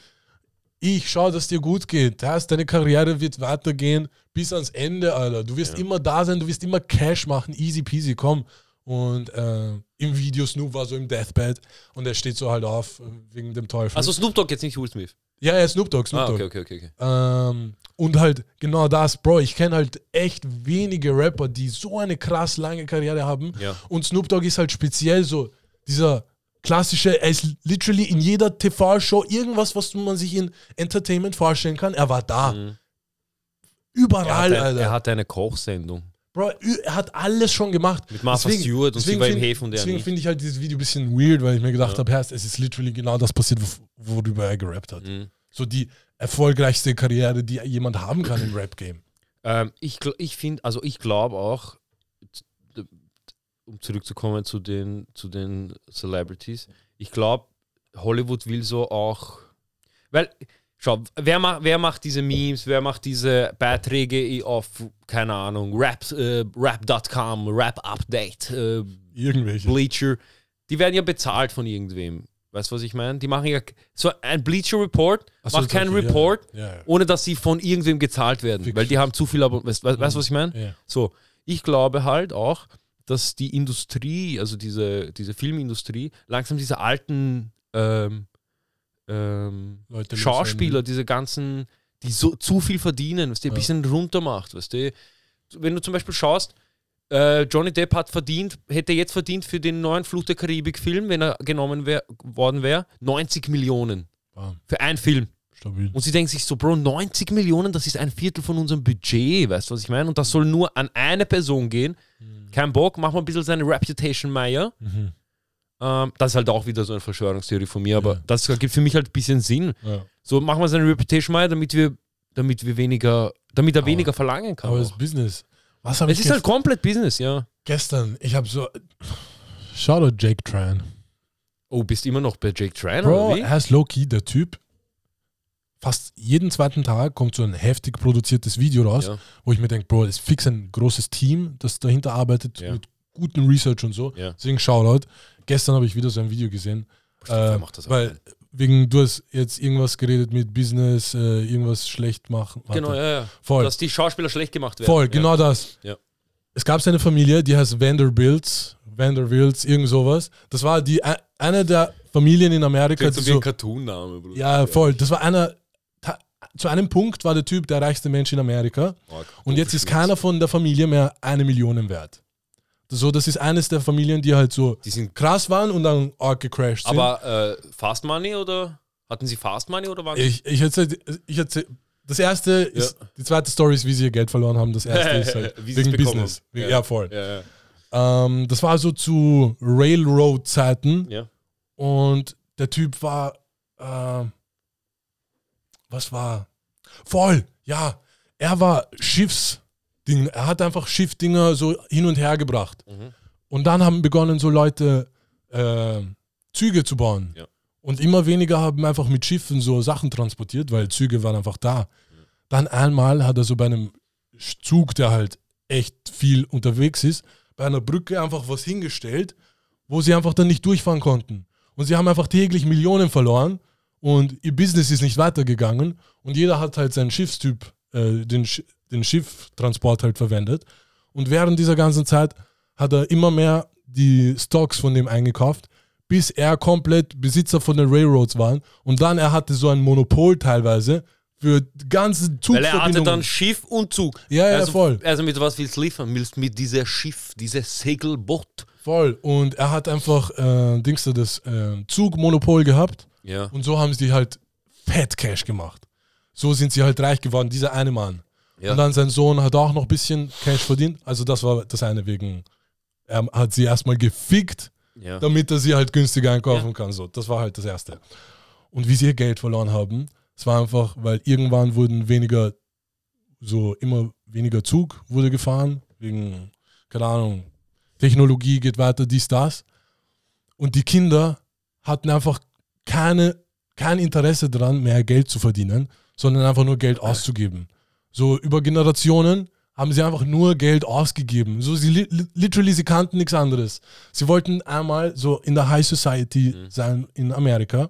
Ich schau, dass dir gut geht. Herr, deine Karriere wird weitergehen bis ans Ende, Alter. Du wirst Ja. immer da sein, du wirst immer Cash machen, easy peasy, komm. Und äh, im Video Snoop war so im Deathbed und er steht so halt auf äh, wegen dem Teufel. Also Snoop Dogg jetzt nicht Will Smith. ja, ja, Snoop Dogg, Snoop Ah, Dogg. okay, okay, okay. okay. Ähm, und halt genau das, Bro, ich kenne halt echt wenige Rapper, die so eine krass lange Karriere haben. Ja. Und Snoop Dogg ist halt speziell so dieser klassische, er ist literally in jeder TV-Show irgendwas, was man sich in Entertainment vorstellen kann. Er war da. Mhm. Überall, er, hat, Alter. er hatte eine Kochsendung. Bro, er hat alles schon gemacht. Mit Martha Stewart und sie war im Häfen Deswegen finde ich halt dieses Video ein bisschen weird, weil ich mir gedacht Ja. habe, es ist literally genau das passiert, wo- worüber er gerappt hat. Mhm. So die erfolgreichste Karriere, die jemand haben kann im Rap-Game. Ähm, ich ich finde, also ich glaube auch, um zurückzukommen zu den, zu den Celebrities, ich glaube, Hollywood will so auch, weil, schau, wer, ma, wer macht diese Memes, wer macht diese Beiträge auf, keine Ahnung, Rap, äh, Rap.com, Rap Update, äh, Irgendwelche. Bleacher, die werden ja bezahlt von irgendwem. Weißt du, was ich meine? Die machen ja, so ein Bleacher Report so, macht keinen solche, ja. Report, Ja, ja. ohne dass sie von irgendwem gezahlt werden, Fix. weil die haben zu viel, aber weißt du, was ich meine? So, ich glaube halt auch, dass die Industrie, also diese, diese Filmindustrie, langsam diese alten ähm, ähm, Leute Schauspieler, diese ganzen, die so zu viel verdienen, was die ein Ja. bisschen runter macht, weißt du? Wenn du zum Beispiel schaust, äh, Johnny Depp hat verdient, hätte jetzt verdient für den neuen Fluch der Karibik-Film, wenn er genommen wär, worden wäre, 90 Millionen Bam, für einen Film. stabil. Und sie denken sich so, Bro, 90 Millionen, das ist ein Viertel von unserem Budget, weißt du, was ich meine? Und das soll nur an eine Person gehen. Kein Bock, mach mal ein bisschen seine Reputation Meier. Mhm. Ähm, das ist halt auch wieder so eine Verschwörungstheorie von mir, aber Ja. das gibt für mich halt ein bisschen Sinn. Ja. So, machen wir seine Reputation Meier, damit wir, damit wir weniger, damit er Aber- weniger verlangen kann. Aber auch. das Business. Was Es ist halt komplett Business, ja. gestern? Ich habe so. Shoutout Jake Tran. Oh, bist immer noch bei Jake Tran, Bro, oder wie? er ist low-key, der Typ. Fast jeden zweiten Tag kommt so ein heftig produziertes Video raus, Ja. wo ich mir denke, Bro, ist fix ein großes Team, das dahinter arbeitet Ja. mit gutem Research und so. Ja. Deswegen Shoutout. Gestern habe ich wieder so ein Video gesehen. Äh, macht das auch weil nicht. wegen, du hast jetzt irgendwas geredet mit Business, äh, irgendwas schlecht machen. Warte. Genau, ja, ja. Voll. Dass die Schauspieler schlecht gemacht werden. Voll, ja. genau das. Ja. Es gab eine Familie, die heißt Vanderbilts, Vanderbilts, irgend sowas. Das war die eine der Familien in Amerika, Klingt die so wie ein so, Cartoon-Name, Bruder. ja voll. Das war einer. Zu einem Punkt war der Typ der reichste Mensch in Amerika Arg. und jetzt ist keiner von der Familie mehr eine Million wert. So, das ist eines der Familien, die halt so Die sind krass waren und dann arg gecrashed sind. Aber äh, Fast Money oder hatten sie Fast Money oder waren ich, ich erzähl, ich erzähl, das erste ist, die zweite Story ist, wie sie ihr Geld verloren haben. Das erste (laughs) ist halt wegen Business. haben. Ja, Ja. voll. Ja, ja. Ähm, das war so zu Railroad-Zeiten ja. und der Typ war, äh, was war? Voll, ja. Er war Schiffsding. Er hat einfach Schiffdinger so hin und her gebracht. Mhm. Und dann haben begonnen so Leute äh, Züge zu bauen. Ja. Und immer weniger haben einfach mit Schiffen so Sachen transportiert, weil Züge waren einfach da. Dann einmal hat er so bei einem Zug, der halt echt viel unterwegs ist, bei einer Brücke einfach was hingestellt, wo sie einfach dann nicht durchfahren konnten. Und sie haben einfach täglich Millionen verloren und ihr Business ist nicht weitergegangen und jeder hat halt seinen Schiffstyp, äh, den, den Schifftransport halt verwendet. Und während dieser ganzen Zeit hat er immer mehr die Stocks von dem eingekauft, bis er komplett Besitzer von den Railroads war. Und dann er hatte so ein Monopol teilweise für ganze Weil er hatte dann Schiff und Zug. Ja, ja, also, voll. Also mit was willst du liefern? Willst du mit dieser Schiff, dieses Segelboot? Voll. Und er hat einfach, äh, Dings da, das äh, Zugmonopol gehabt. Ja. Und so haben sie halt Fat Cash gemacht. So sind sie halt reich geworden, dieser eine Mann. Ja. Und dann sein Sohn hat auch noch ein bisschen Cash verdient. Also das war das eine wegen, er hat sie erstmal gefickt, ja. damit er sie halt günstiger einkaufen Ja. kann. So, das war halt das Erste. Und wie sie ihr Geld verloren haben, es war einfach, weil irgendwann wurden weniger, so immer weniger Zug wurde gefahren, wegen, keine Ahnung, Technologie geht weiter, dies, das. Und die Kinder hatten einfach keine, kein Interesse daran, mehr Geld zu verdienen, sondern einfach nur Geld auszugeben. So über Generationen haben sie einfach nur Geld ausgegeben. So sie li li- literally sie kannten nichts anderes. Sie wollten einmal so in der High Society sein in Amerika,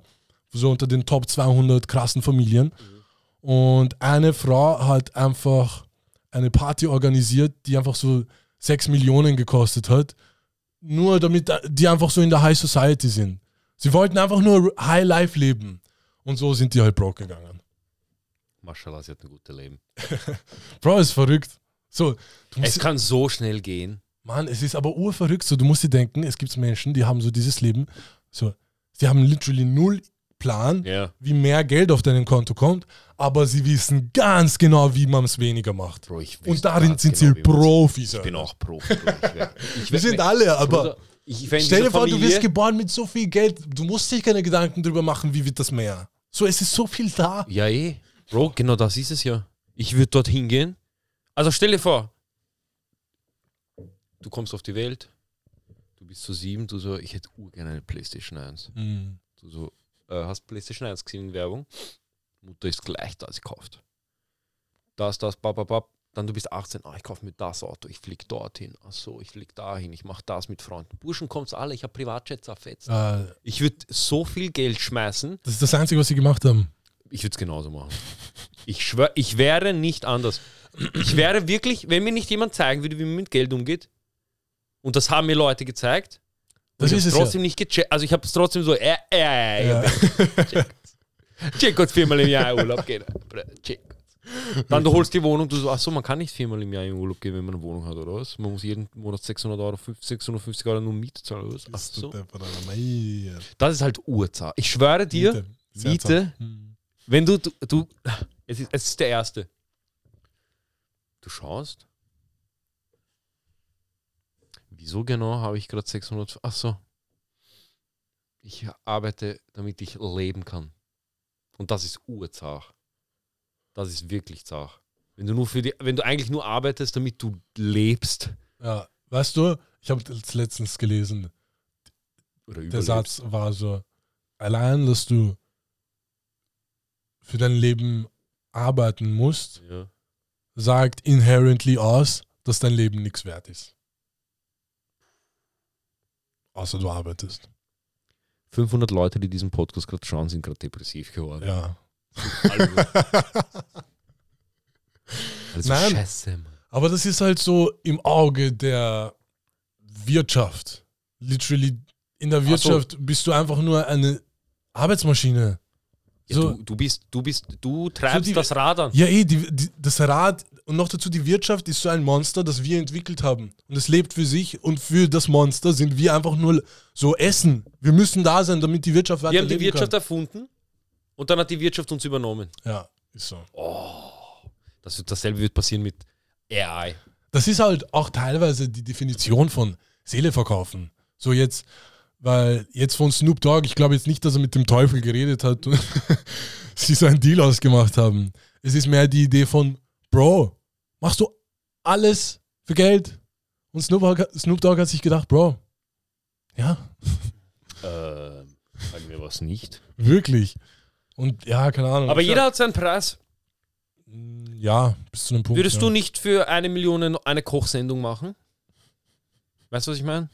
so unter den Top 200 krassen Familien. Und eine Frau hat einfach eine Party organisiert, die einfach so 6 Millionen gekostet hat, nur damit die einfach so in der High Society sind. Sie wollten einfach nur High Life leben. Und so sind die halt broke gegangen. Maschallah, sie hat ein gutes Leben. (laughs) Bro, ist verrückt. So, du Es kann so schnell gehen. Mann, es ist aber urverrückt. So, du musst dir denken, es gibt Menschen, die haben so dieses Leben, so, sie haben literally null Plan, Ja. wie mehr Geld auf deinem Konto kommt, aber sie wissen ganz genau, wie man es weniger macht. Bro, ich Und darin sind genau, sie Profis. Ich bin auch Profi. Bro. Ich wär, (laughs) ich Wir sind alle, aber Bruder, stell dir vor, du Familie- wirst geboren mit so viel Geld, du musst dir keine Gedanken darüber machen, wie wird das mehr. So, es ist so viel da. Ja, eh. Bro, genau das ist es ja. Ich würde dort hingehen. Also stell dir vor, du kommst auf die Welt, du bist so sieben, du so, ich hätte urgerne eine Playstation 1. Hm. Du so, äh, hast Playstation 1 gesehen in Werbung? Mutter ist gleich da, sie kauft. Das, das, bap. Dann du bist 18, ah, ich kaufe mir das Auto, ich flieg dorthin. Ach so, ich flieg dahin, ich mache das mit Freunden. Burschen kommt's alle, ich habe Privatjets auf Fetz. Äh, Ich würde so viel Geld schmeißen, das ist das Einzige, was sie gemacht haben. Ich würde es genauso machen. Ich schwöre, ich wäre nicht anders. Ich wäre wirklich, wenn mir nicht jemand zeigen würde, wie man mit Geld umgeht, und das haben mir Leute gezeigt, Das ist es trotzdem nicht gecheckt. Also ich habe es trotzdem so, äh, äh, Ja. ja. check kurz viermal im Jahr in Urlaub gehen. Check. Dann du holst die Wohnung, du so, ach so, man kann nicht viermal im Jahr in Urlaub gehen, wenn man eine Wohnung hat, oder was? Man muss jeden Monat 600 Euro, 650 Euro nur Miete zahlen, oder was? Ach so. Das ist halt Urzahn. Ich schwöre dir, Miete. Miete. Wenn du, du, du es, ist, es ist der erste. Du schaust. Wieso genau habe ich gerade 600? Ach so. Ich arbeite, damit ich leben kann. Und das ist urzach. Das ist wirklich zach. Wenn du nur für die, wenn du eigentlich nur arbeitest, damit du lebst. Ja, weißt du, ich habe das letztens gelesen. Oder Der. Satz war so: Allein, dass du für dein Leben arbeiten musst, Ja. sagt inherently aus, dass dein Leben nichts wert ist. Außer du arbeitest. 500 Leute, die diesen Podcast gerade schauen, sind gerade depressiv geworden. Ja. Also, (laughs) also Nein. Scheiße, Mann. Aber das ist halt so im Auge der Wirtschaft. Literally, in der. Wirtschaft bist du einfach nur eine Arbeitsmaschine. Ja, So, du, du bist, du bist, du treibst die- das Rad an. Ja, eh, die, die, das Rad und noch dazu die Wirtschaft ist so ein Monster, das wir entwickelt haben. Und es lebt für sich und für das Monster sind wir einfach nur so Essen. Wir müssen da sein, damit die Wirtschaft Wir haben die Wirtschaft erfunden und dann hat die Wirtschaft uns übernommen. kann. Ja, ist so. Das wird, dasselbe wird passieren mit AI. Das ist halt auch teilweise die Definition von Seele verkaufen. So jetzt, weil jetzt von Snoop Dogg, ich glaube jetzt nicht, dass er mit dem Teufel geredet hat und (laughs) sie so einen Deal ausgemacht haben. Es ist mehr die Idee von, Bro, machst du alles für Geld? Und Snoop Dogg, Snoop Dogg hat sich gedacht, Bro, ja, Äh, sagen wir was nicht. wirklich. Und ja, keine Ahnung. Aber jeder hat seinen Preis. Ja, bis zu einem Punkt. Würdest ja. du nicht für eine Million eine Kochsendung machen? Weißt du, was ich meine?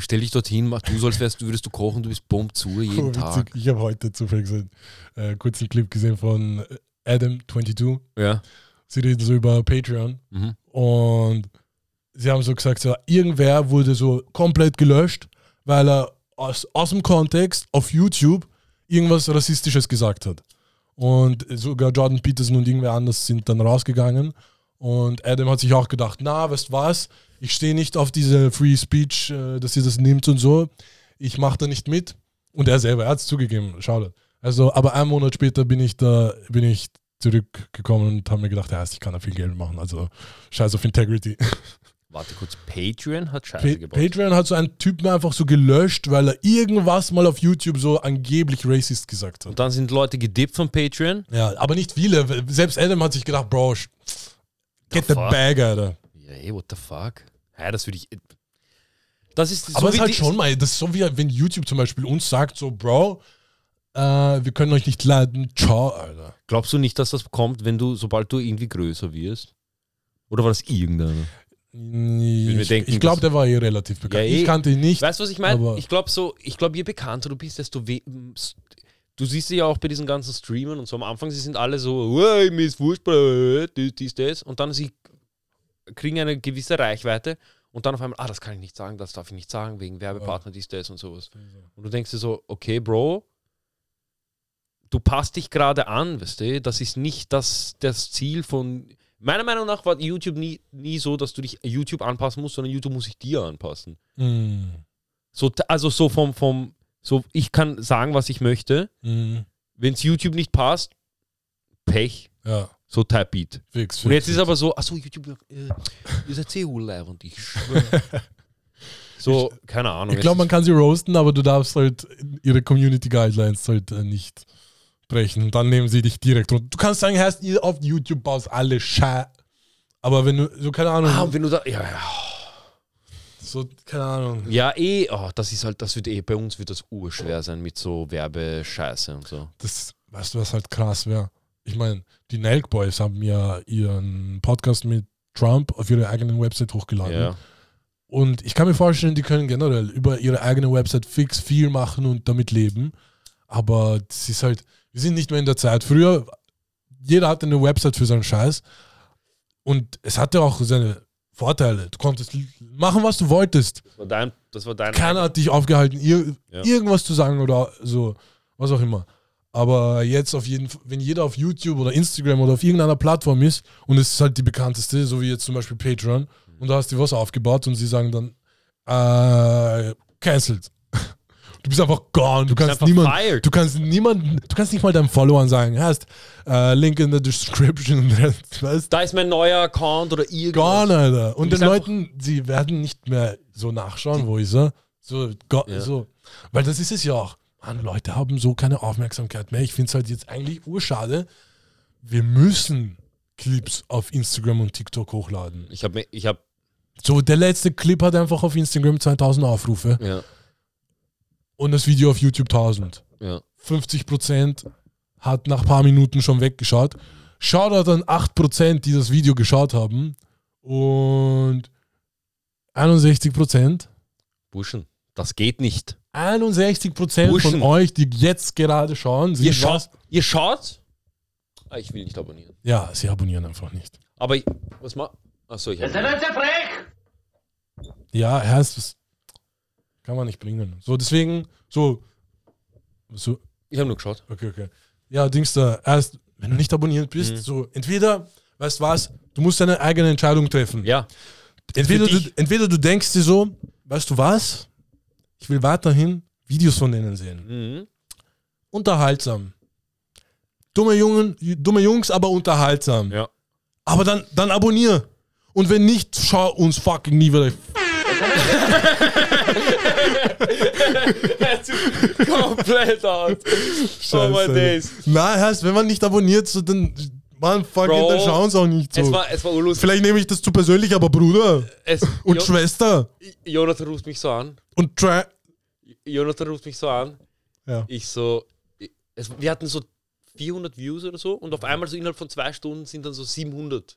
Stell dich dorthin, mach du sollst wärst, würdest du kochen, du bist bomb zu jeden Oh, Tag. Ich habe heute zufällig so einen äh, kurzen Clip gesehen von Adam22. Ja. Sie reden so über Patreon Mhm. und sie haben so gesagt, so, irgendwer wurde so komplett gelöscht, weil er aus, aus dem Kontext auf YouTube irgendwas Rassistisches gesagt hat. Und sogar Jordan Peterson und irgendwer anders sind dann rausgegangen. Und Adam hat sich auch gedacht, na, weißt du was, ich stehe nicht auf diese Free Speech, äh, dass ihr das nimmt und so. Ich mache da nicht mit. Und er selber, er hat es zugegeben, schau Also, aber einen Monat später bin ich da, bin ich zurückgekommen und habe mir gedacht, ja, ich kann da viel Geld machen. Also scheiß auf Integrity. (laughs) Warte kurz, Patreon hat Scheiße Pa gebaut. Patreon hat so einen Typen einfach so gelöscht, weil er irgendwas mal auf YouTube so angeblich racist gesagt hat. Und dann sind Leute gedippt von Patreon. Ja, aber nicht viele. Selbst Adam hat sich gedacht, Bro, get the bag, Alter. Ja, ey, what the fuck? Ja, das würde ich. Das ist Aber so es ist wie halt schon mal, das ist so wie wenn YouTube zum Beispiel uns sagt, so, Bro, äh, wir können euch nicht leiden, ciao, Alter. Glaubst du nicht, dass das kommt, wenn du, sobald du irgendwie größer wirst? Oder war das irgendeiner? Ich, denken, ich glaube, der war eh relativ bekannt. Ja, eh. Ich kannte ihn nicht. Weißt du, was ich meine? Aber- Ich glaube so, ich glaube, je bekannter du bist, desto Du siehst sie ja auch bei diesen ganzen Streamern und so am Anfang, sie sind alle so, hey, mir ist Fußball, dies, dies, das. Und dann sie kriegen eine gewisse Reichweite und dann auf einmal, ah, das kann ich nicht sagen, das darf ich nicht sagen, wegen Werbepartner, dies, das und sowas. Und du denkst dir so, okay, Bro, du passt dich gerade an, weißt du, das ist nicht das, das Ziel von. Meiner Meinung nach war YouTube nie, nie so, dass du dich YouTube anpassen musst, sondern YouTube muss sich dir anpassen. Mm, So, also so vom, vom, so ich kann sagen, was ich möchte. mm, Wenn es YouTube nicht passt, Pech. ja, So Type Beat. fix, fix. Und jetzt ist fix. aber so, achso, YouTube, äh, ihr seid eh live und ich schwöre. (laughs) So, keine Ahnung. Ich glaube, man kann sie roasten, aber du darfst halt ihre Community Guidelines halt äh, nicht brechen. Dann nehmen sie dich direkt runter. Du kannst sagen, hast ihr auf YouTube baust alle Schei. Aber wenn du, so keine Ahnung, Ah, und wenn du da, ja, ja. So, keine Ahnung. Ja, eh, oh, das ist halt, das wird eh, bei uns wird das urschwer sein mit so Werbescheiße und so. Das, weißt du, was halt krass wäre? Ich meine, die Nelk Boys haben ja ihren Podcast mit Trump auf ihre eigenen Website hochgeladen. Ja. Und ich kann mir vorstellen, die können generell über ihre eigene Website fix viel machen und damit leben. Aber das ist halt, wir sind nicht mehr in der Zeit. Früher, jeder hatte eine Website für seinen Scheiß. Und es hatte auch seine Vorteile. Du konntest machen, was du wolltest. Das war dein, das war dein Keiner hat dich aufgehalten, ir Ja. irgendwas zu sagen oder so, was auch immer. Aber jetzt auf jeden Fall, wenn jeder auf YouTube oder Instagram oder auf irgendeiner Plattform ist und es ist halt die bekannteste, so wie jetzt zum Beispiel Patreon, und da hast du was aufgebaut und sie sagen dann, äh, cancelled. Du bist einfach gone. Du, kannst einfach niemand, fired. du kannst niemanden, du kannst nicht mal deinen Followern sagen, hast äh, Link in the description, (laughs) weißt Da ist mein neuer Account oder irgendwas. Gone, Alter. Und den Leuten, sie werden nicht mehr so nachschauen, wo ist er? So, go, Ja. so. Weil das ist es ja auch. Mann, Leute haben so keine Aufmerksamkeit mehr. Ich finde es halt jetzt eigentlich urschade. Wir müssen Clips auf Instagram und TikTok hochladen. Ich habe ich hab, So, der letzte Clip hat einfach auf Instagram 2000 Aufrufe ja, und das Video auf YouTube 1000. ja. 50% hat nach ein paar Minuten schon weggeschaut. Shoutout an 8%, die das Video geschaut haben. Und 61%, Burschen, das geht nicht. 61% Burschen. von euch, die jetzt gerade schauen, sind Ihr was? schaut, ihr schaut? Ah, ich will nicht abonnieren. Ja, sie abonnieren einfach nicht. Aber ich, was ma? Achso, ich habe. Ja, heißt es. Kann man nicht bringen. So, deswegen, so, so, Ich habe nur geschaut. okay, okay. Ja, Dings da, erst, wenn du nicht abonniert bist, Mhm. so, entweder, weißt du was, du musst deine eigene Entscheidung treffen. Ja, Entweder du, entweder du denkst dir so, weißt du was? Ich will weiterhin Videos von denen sehen. mhm. Unterhaltsam. Dumme, Jungen, dumme Jungs, aber unterhaltsam. ja. Aber dann, dann abonnier. Und wenn nicht, schau uns fucking nie wieder. (laughs) (laughs) komplett aus. Oh my days. Na, heißt, wenn man nicht abonniert, so dann, man, fucking, Bro, dann schauen sie auch nicht so. Es war, es war urlustig. Vielleicht nehme ich das zu persönlich, aber Bruder Es, und Jo- Schwester Jonathan ruft mich so an. und Tra Jonathan ruft mich so an. Ja. Ich so, ich, es, wir hatten so 400 Views oder so und auf einmal so innerhalb von zwei Stunden sind dann so 700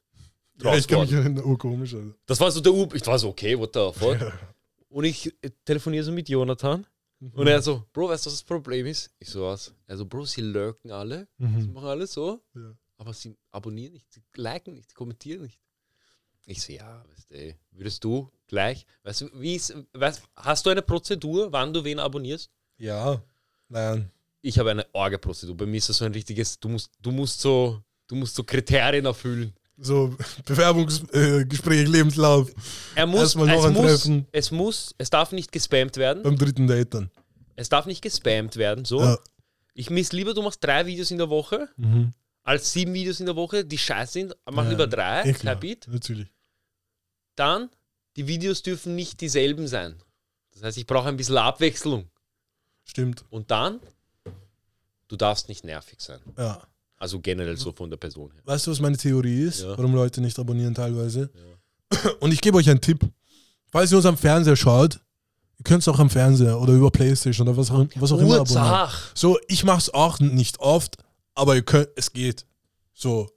ja, ich kann mich erinnern, oh komisch, Alter. Das war so der U, ich war so, okay, what the fuck? Und ich äh, telefoniere so mit Jonathan und er so, Bro, weißt du, was das Problem ist? Ich so, was? Also, Bro, sie lurken alle, sie Mhm. machen alles so, Ja. aber sie abonnieren nicht, sie liken nicht, sie kommentieren nicht. Ich sehe, ja, weißt du, würdest du gleich, weißt du, wie ist, weißt, hast du eine Prozedur, wann du wen abonnierst? Ja. Nein. Ich habe eine Orge-Prozedur. Bei mir ist das so ein richtiges, du musst, du musst so, du musst so Kriterien erfüllen. So, (laughs) Bewerbungsgespräch, äh, Lebenslauf. Er muss, Erstmal noch es ein muss, Treffen. es muss, es darf nicht gespammt werden. Beim dritten Date dann. Es darf nicht gespammt werden, so. Ja. Ich miss lieber, du machst drei Videos in der Woche, Mhm. als sieben Videos in der Woche, die scheiße sind. Mach Ja, lieber drei, eh klar, Habit. Natürlich. Dann, die Videos dürfen nicht dieselben sein. Das heißt, ich brauche ein bisschen Abwechslung. Stimmt. Und dann, du darfst nicht nervig sein. Ja. Also generell so von der Person her. Weißt du, was meine Theorie ist, Ja. warum Leute nicht abonnieren teilweise? Und ich gebe euch einen Tipp. Falls ihr uns am Fernseher schaut, ihr könnt es auch am Fernseher oder über Playstation oder was, auch- was auch immer abonnieren. So, ich mache es auch nicht oft, aber ihr könnt, es geht. So.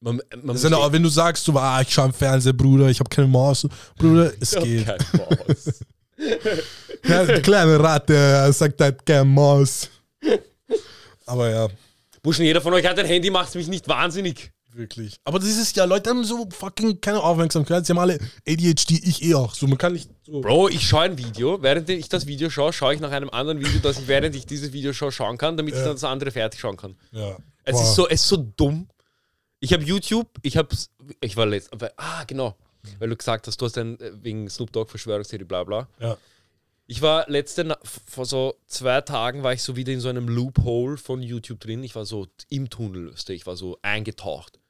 Man, man eine, wenn du sagst, so, ah, ich schaue am Fernseher, Bruder, ich habe keine Maus, Bruder, es Ja, geht. kein Maus. (laughs) Ja, die kleine Ratte er sagt halt keine Maus. Aber ja, Burschen, jeder von euch hat ein Handy, macht mich nicht wahnsinnig. wirklich. Aber das ist ja, Leute haben so fucking keine Aufmerksamkeit. Sie haben alle ADHD, ich eh auch. So, man kann nicht so. Bro, ich schaue ein Video. Während ich das Video schaue, schaue ich nach einem anderen Video, das ich während ich dieses Video schaue, schauen kann, damit ich Ja. dann das andere fertig schauen kann. Ja. Es ist so, es ist so dumm. Ich habe YouTube, ich habe, ich war letzt, aber- ah genau, weil du gesagt hast, du hast ein äh, wegen Snoop Dogg Verschwörungstheorie, bla bla. Ja. Ich war letzte, Na- vor so zwei Tagen war ich so wieder in so einem Loophole von YouTube drin. Ich war so im Tunnel, ich war so eingetaucht.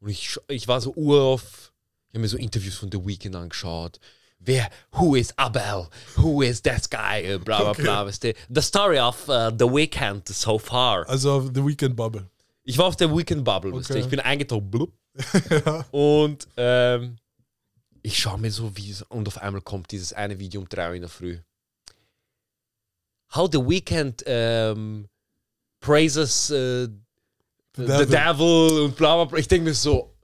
Und ich, ich war so ur auf, ich habe mir so Interviews von The Weeknd angeschaut. Wer, who is Abel? Who is that guy? Äh, Bla bla Okay. bla, weißt du. The story of uh, The Weeknd so far. Also auf The Weekend Bubble. Ich war auf der Weekend Bubble, weißt du. Okay. ich bin eingetaucht. Blub. (laughs) Und ähm, ich schaue mir so Videos und auf einmal kommt dieses eine Video um 3 Uhr in der Früh. How the Weekend ähm, praises äh, the, devil. devil und bla bla bla. Ich denke mir so,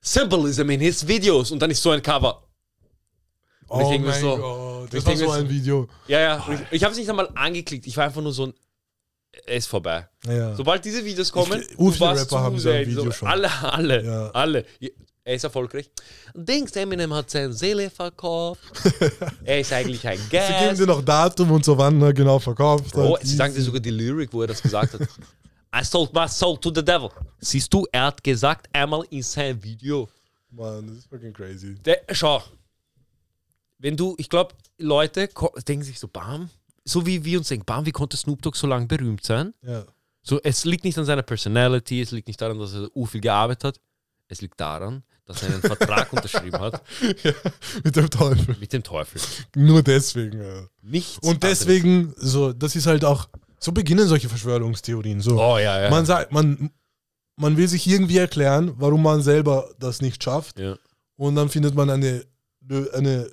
Symbolism in his videos und dann ist so ein Cover. Und ich Oh mir mein so- Gott, ich das war so so- ein Video. Ja, ja. und Ich, ich habe es nicht einmal angeklickt. Ich war einfach nur so ein. Es ist vorbei. Ja. Sobald diese Videos kommen, Ich- viele warst Rapper haben so ein Video schon. Alle, alle, Ja. alle. Er ist erfolgreich. Denkst Eminem hat seine Seele verkauft. (laughs) er ist eigentlich ein Sie geben dir noch Datum und so, wann er genau verkauft Bro, hat. sie sagen dir sogar die Lyric, wo er das gesagt hat. I sold my soul to the devil. Siehst du, er hat gesagt einmal in seinem Video. Mann, das ist fucking crazy. Der, schau, wenn du, ich glaube, Leute denken sich so, bam, so wie wir uns denken, bam, wie konnte Snoop Dogg so lange berühmt sein? Ja. So, es liegt nicht an seiner Personality, es liegt nicht daran, dass er u viel gearbeitet hat. Es liegt daran, dass er einen Vertrag unterschrieben hat (laughs) ja. Mit dem Teufel. mit dem Teufel. Nur deswegen, ja. Nichts. Und anderes. deswegen, so, das ist halt auch, so beginnen solche Verschwörungstheorien. So. Oh ja, ja. Man sagt, man, man will sich irgendwie erklären, warum man selber das nicht schafft. ja. Und dann findet man eine, eine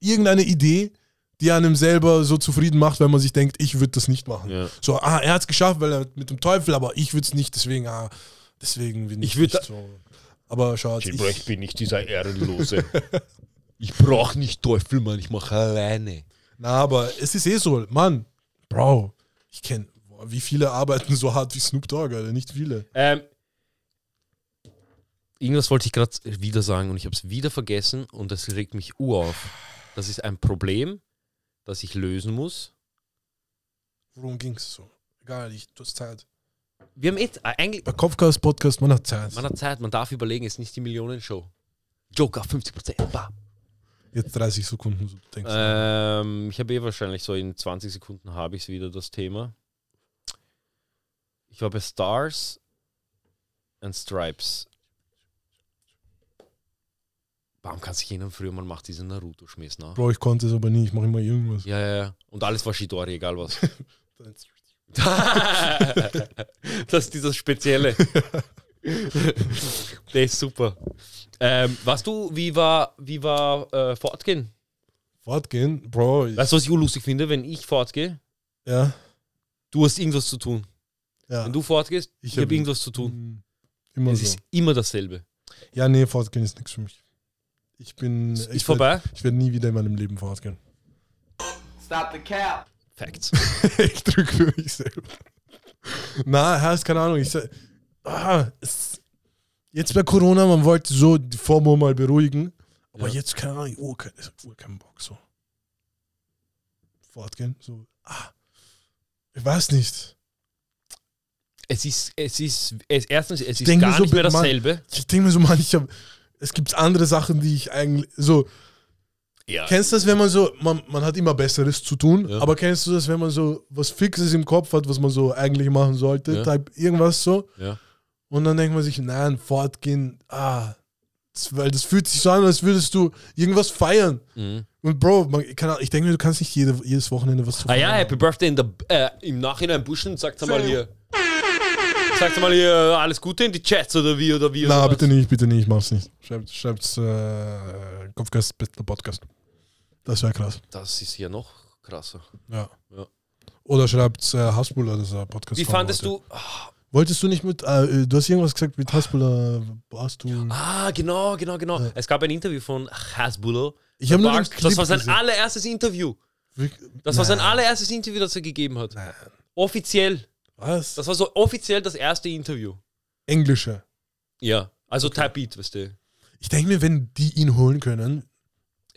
irgendeine Idee, die einem selber so zufrieden macht, weil man sich denkt, ich würde das nicht machen. Ja. So, ah, er hat es geschafft, weil er mit dem Teufel, aber ich würde es nicht, deswegen, ah, deswegen bin ich, Ich würd nicht so. Aber schaut, Ich ich, bin nicht dieser Ehrenlose. (laughs) ich brauche nicht Teufel, Mann, ich mache alleine. na, aber es ist eh so, Mann, Bro, ich kenne, wie viele arbeiten so hart wie Snoop Dogg, Alter, nicht viele. Ähm, irgendwas wollte ich gerade wieder sagen und ich habe es wieder vergessen und das regt mich auf. Das ist ein Problem, das ich lösen muss. Worum ging es so? Egal, ich, du hast Zeit. Wir haben jetzt eigentlich, Bei Kopfcast Podcast, man hat Zeit. man hat Zeit, man darf überlegen, es ist nicht die Millionenshow. Joker 50%. Bam. Jetzt 30 Sekunden, so denkst du. Ähm, ich habe eh wahrscheinlich so in 20 Sekunden habe ich es wieder, das Thema. Ich war bei Stars and Stripes. Warum kann sich erinnern, früher man macht diesen Naruto-Schmiss nach? Bro, ich konnte es aber nie, ich mache immer irgendwas. Ja, ja, ja. Und alles war Shidori, egal was. (laughs) (laughs) (laughs) das ist dieses Spezielle. (laughs) Der ist super. Ähm, weißt du, wie war, wie war äh, Fortgehen? Fortgehen, Bro. Weißt du, was ich lustig finde, wenn ich fortgehe? ja, Du hast irgendwas zu tun. ja. Wenn du fortgehst, Ich ich, habe hab- irgendwas zu tun. Mm, Immer Es so. ist immer dasselbe. Ja, nee, Fortgehen ist nichts für mich. Ich bin. Ist ich vorbei? Werd, ich werde nie wieder in meinem Leben fortgehen. Stop the cap. Facts. (laughs) ich drücke für mich selber. Na, heißt keine Ahnung. Ich sag, ah, es, jetzt bei Corona, man wollte so die FOMO mal beruhigen. Aber Ja. jetzt, keine Ahnung, oh, kein, oh, keinen Bock so. Fortgehen, so. Ah, ich weiß nicht. Es ist, es ist, es, erstens, es ist gar so, nicht mehr dasselbe. Ich denke mir so, Mann, ich hab, es gibt andere Sachen, die ich eigentlich so. Ja. Kennst du das, wenn man so, man, man hat immer Besseres zu tun, Ja. aber kennst du das, wenn man so was Fixes im Kopf hat, was man so eigentlich machen sollte, Ja. type irgendwas so, Ja. und dann denkt man sich, nein, fortgehen, ah, das, weil das fühlt sich so an, als würdest du irgendwas feiern. Mhm. Und Bro, man, kann, ich denke mir, du kannst nicht jede, jedes Wochenende was zu Ah ja, feiern Happy Birthday in der, äh, im Nachhinein pushen, sagt mal hier. Sagt mal hier alles Gute in die Chats oder wie oder wie. Na, bitte nicht, bitte nicht, mach's nicht. Schreibt, schreibt's äh, Kopfgeist Bettler Podcast. Das wäre krass. Das ist ja noch krasser. Ja. Ja. Oder schreibt's äh, Hasbulla, das ist ein Podcast. Wie fandest heute. du. Ah, Wolltest du nicht mit, äh, du hast irgendwas gesagt mit Hasbulla, warst du. Ah, genau, genau, genau. Ja. Es gab ein Interview von Hasbulla. Ich habe nur den das Clip war sein gesehen. allererstes Interview. Das war sein Nein. allererstes Interview, das er gegeben hat. Nein. Offiziell. Was? Das war so offiziell das erste Interview. Englische. Ja. Also Type Beat, weißt du. Ich denke mir, wenn die ihn holen können,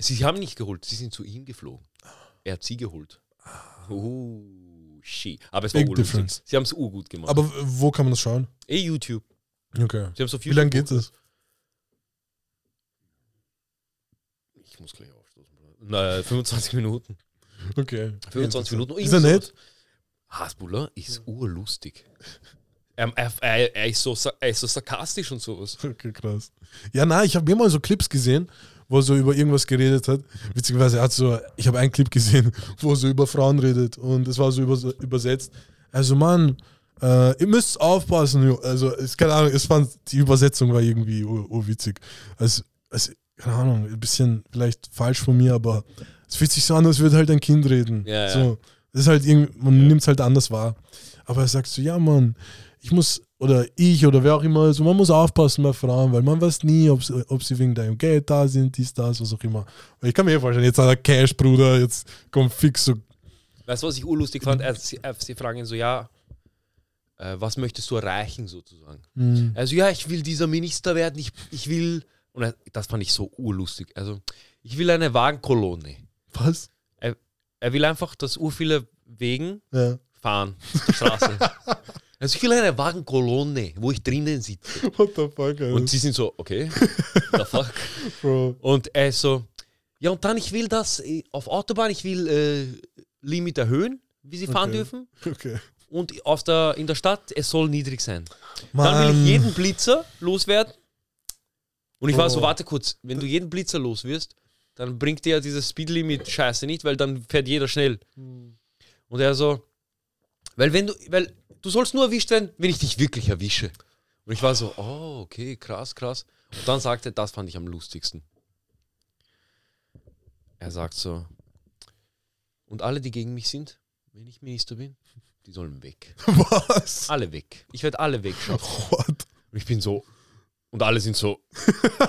Sie haben ihn nicht geholt, sie sind zu ihm geflogen. Er hat sie geholt. Oh, shit. Aber es war Big urlustig. difference. Sie haben es urgut gemacht. aber wo kann man das schauen? eh YouTube. Okay. Sie haben so viel Wie lange geht das? Ich muss gleich aufstoßen. Bruder. Na, 25 Minuten. Okay. 25 Minuten. Ist er Irgend nett? sowas. Hasbulla ist urlustig. Er, er, er, er, ist so, sa- er ist so sarkastisch und sowas. Okay, krass. Ja, na, ich habe mir mal so Clips gesehen, wo er so über irgendwas geredet hat. Er hat so, ich habe einen Clip gesehen, wo er so über Frauen redet und es war so übers übersetzt. Also Mann, äh, ihr müsst aufpassen. Also, ist keine Ahnung, es fand, die Übersetzung war irgendwie urwitzig. Also, also, keine Ahnung, ein bisschen vielleicht falsch von mir, aber es fühlt sich so an, als würde halt ein Kind reden. Ja, ja. so, das ist halt irgendwie, man nimmt es halt anders wahr. Aber er sagt so, ja Mann, ich muss, oder ich oder wer auch immer, also man muss aufpassen bei Frauen, weil man weiß nie, ob, sie- ob sie wegen deinem Geld da sind, dies, das, was auch immer. Weil ich kann mir eh vorstellen, jetzt hat er Cash, Bruder, jetzt kommt fix so. Weißt du, was ich urlustig fand? Er, sie, er, sie fragen ihn so, ja, äh, was möchtest du erreichen sozusagen? hm, Also ja, ich will dieser Minister werden, ich, ich will, und er, das fand ich so urlustig, also ich will eine Wagenkolonne. Was? Er will einfach, dass ur viele Wegen Ja. fahren auf der Straße. (laughs) also ich will eine Wagenkolonne, wo ich drinnen sitze. What the fuck, Alter? Und sie sind so, okay, the fuck. (laughs) Bro. Und er ist so, ja und dann ich will das äh, auf Autobahn, ich will äh, Limit erhöhen, wie sie fahren Okay. dürfen. Okay. Und auf der, in der Stadt, es soll niedrig sein. Dann will ich Mann. jeden Blitzer loswerden. Und ich war so, warte kurz, wenn du jeden Blitzer los wirst, dann bringt dir ja dieses Speedlimit Scheiße nicht, weil dann fährt jeder schnell. Und er so, weil wenn du, weil du sollst nur erwischt werden, wenn ich dich wirklich erwische. Und ich war so, oh, okay, krass, krass. Und dann sagte er, das fand ich am lustigsten. Er sagt so, und alle, die gegen mich sind, wenn ich Minister bin, die sollen weg. (laughs) Was? Alle weg. Ich werde alle wegschaffen. What? Und ich bin so. Und alle sind so.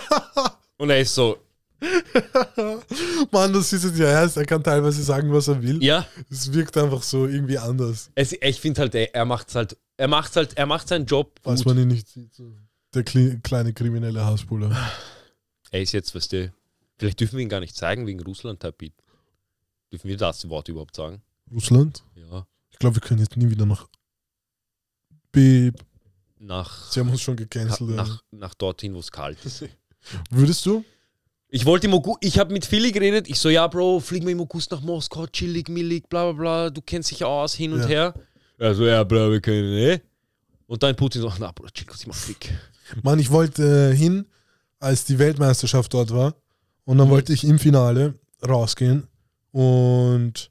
(laughs) und er ist so. (laughs) Mann, das ist jetzt ja erst, er kann teilweise sagen, was er will. Ja. Es wirkt einfach so irgendwie anders, Es, ich finde halt, er, er macht halt. Er macht halt, er macht seinen Job was gut. man ihn nicht sieht. So. Der kle kleine kriminelle Hassbuller. Er ist jetzt, weißt du, vielleicht dürfen wir ihn gar nicht zeigen wegen Russland Tapit. Dürfen wir das Wort überhaupt sagen? Russland? Ja. Ich glaube, wir können jetzt nie wieder nach. Beep. Nach, Sie haben uns schon gecancelt. nach, nach dorthin, wo es kalt ist. (laughs) Würdest du? Ich wollte im August, ich habe mit Philly geredet. Ich so, ja, Bro, fliegen wir im August nach Moskau, chillig, millig, bla bla bla. Du kennst dich aus, hin und Ja. her. Also, ja, Bro, wir können, eh. Und dann Putin so, na, Bro, chill kurz, ich mach Krieg. Mann, ich wollte äh, hin, als die Weltmeisterschaft dort war. Und Mhm. dann wollte ich im Finale rausgehen und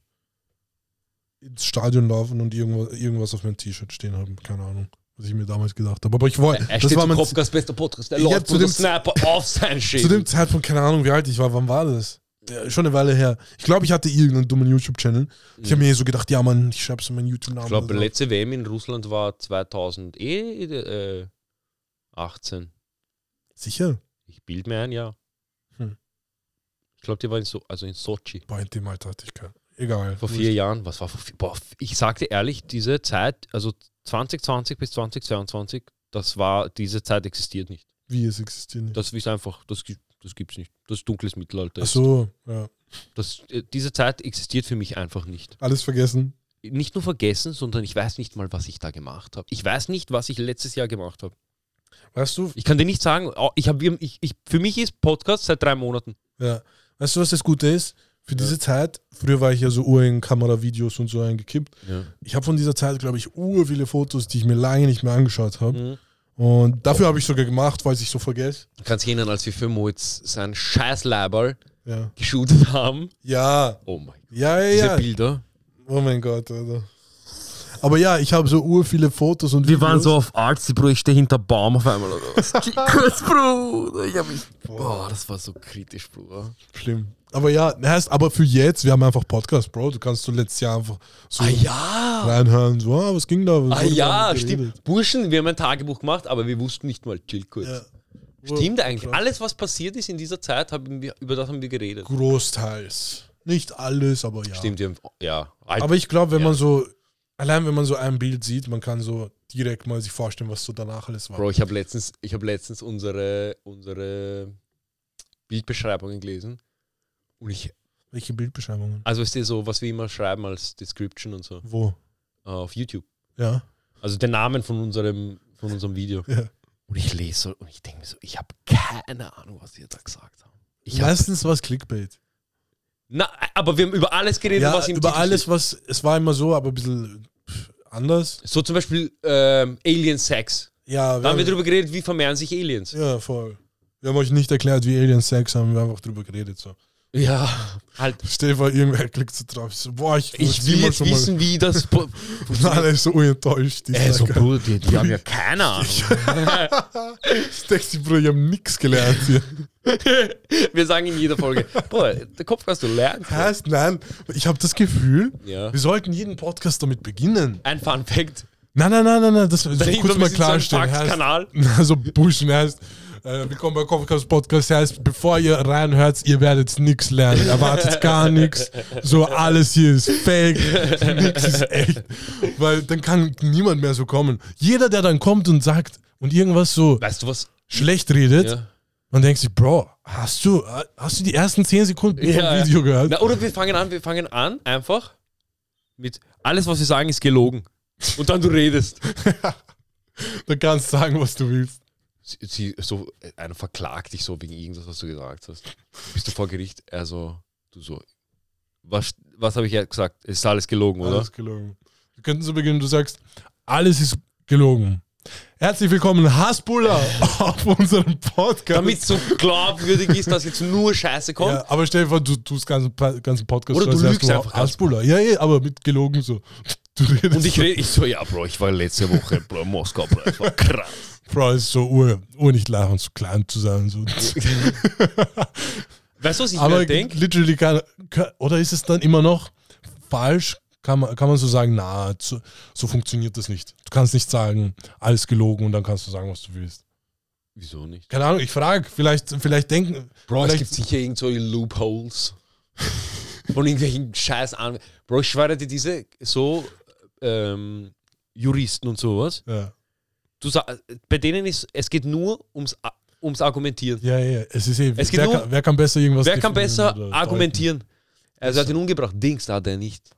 ins Stadion laufen und irgendwas, irgendwas auf meinem T-Shirt stehen haben. Keine Ahnung, was ich mir damals gedacht habe. Aber ich wollte. Er Das war mein, Kopfgas bester Podcast. Der Ja, Lord zu dem- Sniper auf sein (laughs) Schild. zu dem Zeitpunkt, keine Ahnung, wie alt ich war. Wann war das? Ja, schon eine Weile her. Ich glaube, ich hatte irgendeinen dummen YouTube-Channel. Ich habe mir so gedacht, ja, Mann, ich schreibe so meinen YouTube-Namen. ich glaube, letzte WM in Russland war 2018. Äh, 18. Sicher? Ich bild mir ein, ja. Hm. Ich glaube, die war in, so also in Sochi. In dem Alter hatte ich keinen. Egal. Vor vier Jahren. Was war vor vier? Boah, ich sagte ehrlich, diese Zeit, also 2020 bis 2022, das war, diese Zeit existiert nicht. Wie es existiert nicht. Das ist einfach, das, das gibt's nicht. Das ist dunkles Mittelalter. Ach so, ja. Das, äh, diese Zeit existiert für mich einfach nicht. Alles vergessen. Nicht nur vergessen, sondern ich weiß nicht mal, was ich da gemacht habe. Ich weiß nicht, was ich letztes Jahr gemacht habe. Weißt du, Ich kann dir nicht sagen, oh, ich hab, ich, ich, für mich ist Podcast seit drei Monaten. ja. Weißt du, was das Gute ist? Für diese Zeit, früher war ich ja so ur in Kameravideos und so eingekippt. Ich habe von dieser Zeit, glaube ich, ur viele Fotos, die ich mir lange nicht mehr angeschaut habe. Mhm. Und dafür habe ich sogar gemacht, weil ich so vergesse. Du kannst erinnern, als wir für Moritz sein scheiß Laberl Ja. geshootet haben. Ja, Oh mein Gott. ja, ja. Diese ja. Bilder. Oh mein Gott, Alter. Aber ja, ich habe so ur viele Fotos und Videos. auf Artsy, Bro. Ich stehe hinter Baum auf einmal. Oder was? (laughs) Chicos, Bro. Ich hab mich. Boah, das war so kritisch, Bruder. Schlimm. Aber ja, heißt, aber für jetzt, wir haben einfach Podcast, Bro. Du kannst so letztes Jahr einfach so Ah ja. reinhören. So, ah, was ging da? Was Ah ja, stimmt. Burschen, wir haben ein Tagebuch gemacht, aber wir wussten nicht mal, chill kurz. Ja. Stimmt eigentlich. Krass. Alles, was passiert ist in dieser Zeit, haben wir, über das haben wir geredet. Großteils. Nicht alles, aber ja. Stimmt, wir ja. Alt- Aber ich glaube, wenn Ja. man so, allein wenn man so ein Bild sieht, man kann so direkt mal sich vorstellen, was so danach alles war. Bro, ich habe letztens, ich hab letztens unsere, unsere Bildbeschreibungen gelesen. Und ich, Welche Bildbeschreibungen? also ist dir so, was wir immer schreiben als Description und so Wo? auf YouTube. Ja. Also den Namen von unserem, von unserem Video. ja. Und ich lese so und ich denke mir so, ich habe keine Ahnung, was die da gesagt haben. Ich hab, Meistens war es Clickbait. na, aber wir haben über alles geredet, Ja, was im über Titel alles, steht. was, es war immer so, aber ein bisschen anders. So zum Beispiel ähm, Alien Sex. Ja, Da haben wir darüber geredet, wie vermehren sich Aliens. ja, voll. Wir haben euch nicht erklärt, wie Aliens Sex haben, wir haben einfach drüber geredet. So. Ja, halt. (laughs) Stell vor, irgendwer klickt so drauf. Ich so, boah, ich, Ich will jetzt wissen, wie das (laughs) po- Alle ist so enttäuscht. Die Äh, so. Bruder, die, die haben ja (laughs) keine Ahnung. Ich denke, Bruder, ich habe nichts gelernt hier. (laughs) Wir sagen in jeder Folge, boah, der Kopf kannst du lernen. Heißt, nein, ich habe das Gefühl, Ja. wir sollten jeden Podcast damit beginnen. Ein Fun Fact. Nein, nein, nein, nein, nein, das so Dahinter kurz mal so klarstellen. Heißt, Faxkanal. (laughs) also Buschen heißt, äh, willkommen bei Kopfkast Podcast, heißt, bevor ihr reinhört, ihr werdet nichts lernen, erwartet gar nichts, so alles hier ist fake, nichts ist echt, weil dann kann niemand mehr so kommen. Jeder, der dann kommt und sagt und irgendwas so Weißt du was? schlecht redet, Ja. Man denkt sich, Bro, hast du, hast du die ersten 10 Sekunden Ja, vom ja. Video gehört? Na, oder wir fangen an, wir fangen an einfach mit alles, was wir sagen, ist gelogen. Und dann du redest. (laughs) Du kannst sagen, was du willst. Sie, sie, so, einer verklagt dich so wegen irgendwas, was du gesagt hast. Bist du vor Gericht? Also, du so. Was, was habe ich jetzt gesagt? Es ist alles gelogen, oder? Alles gelogen. Wir könnten so beginnen, du sagst, alles ist gelogen. Herzlich willkommen, Hasbulla, (laughs) auf unserem Podcast. Damit es so glaubwürdig ist, dass jetzt nur Scheiße kommt. ja, aber stell dir vor, du tust ganzen, ganzen Podcast. Oder du lügst einfach ganz Hasbulla. Ja, ja, aber mit gelogen so. Du Und ich rede, ich so, ja, Bro, ich war letzte Woche Bro, Moskau, Bro, das war krass. Bro, es ist so ur, ur nicht lachen, so klein zu sein. So. (laughs) Weißt du, was ich aber mir denke? literally ke- oder ist es dann immer noch falsch? Kann man, kann man so sagen, na, so, so funktioniert das nicht. Du kannst nicht sagen, alles gelogen und dann kannst du sagen, was du willst. Wieso nicht? Keine Ahnung, ich frage, vielleicht, vielleicht denken. Bro, es vielleicht, gibt sicher irgend so Loopholes. (laughs) Von irgendwelchen scheiß An Bro, ich schwöre dir, diese so ähm, Juristen und sowas, ja, du sa- bei denen ist, es geht nur ums, ums Argumentieren. ja, ja, es ist eh, Es geht wer, nur- kann, wer kann besser irgendwas Wer kann besser argumentieren? Also er hat ihn umgebracht, Dings, da hat er nicht.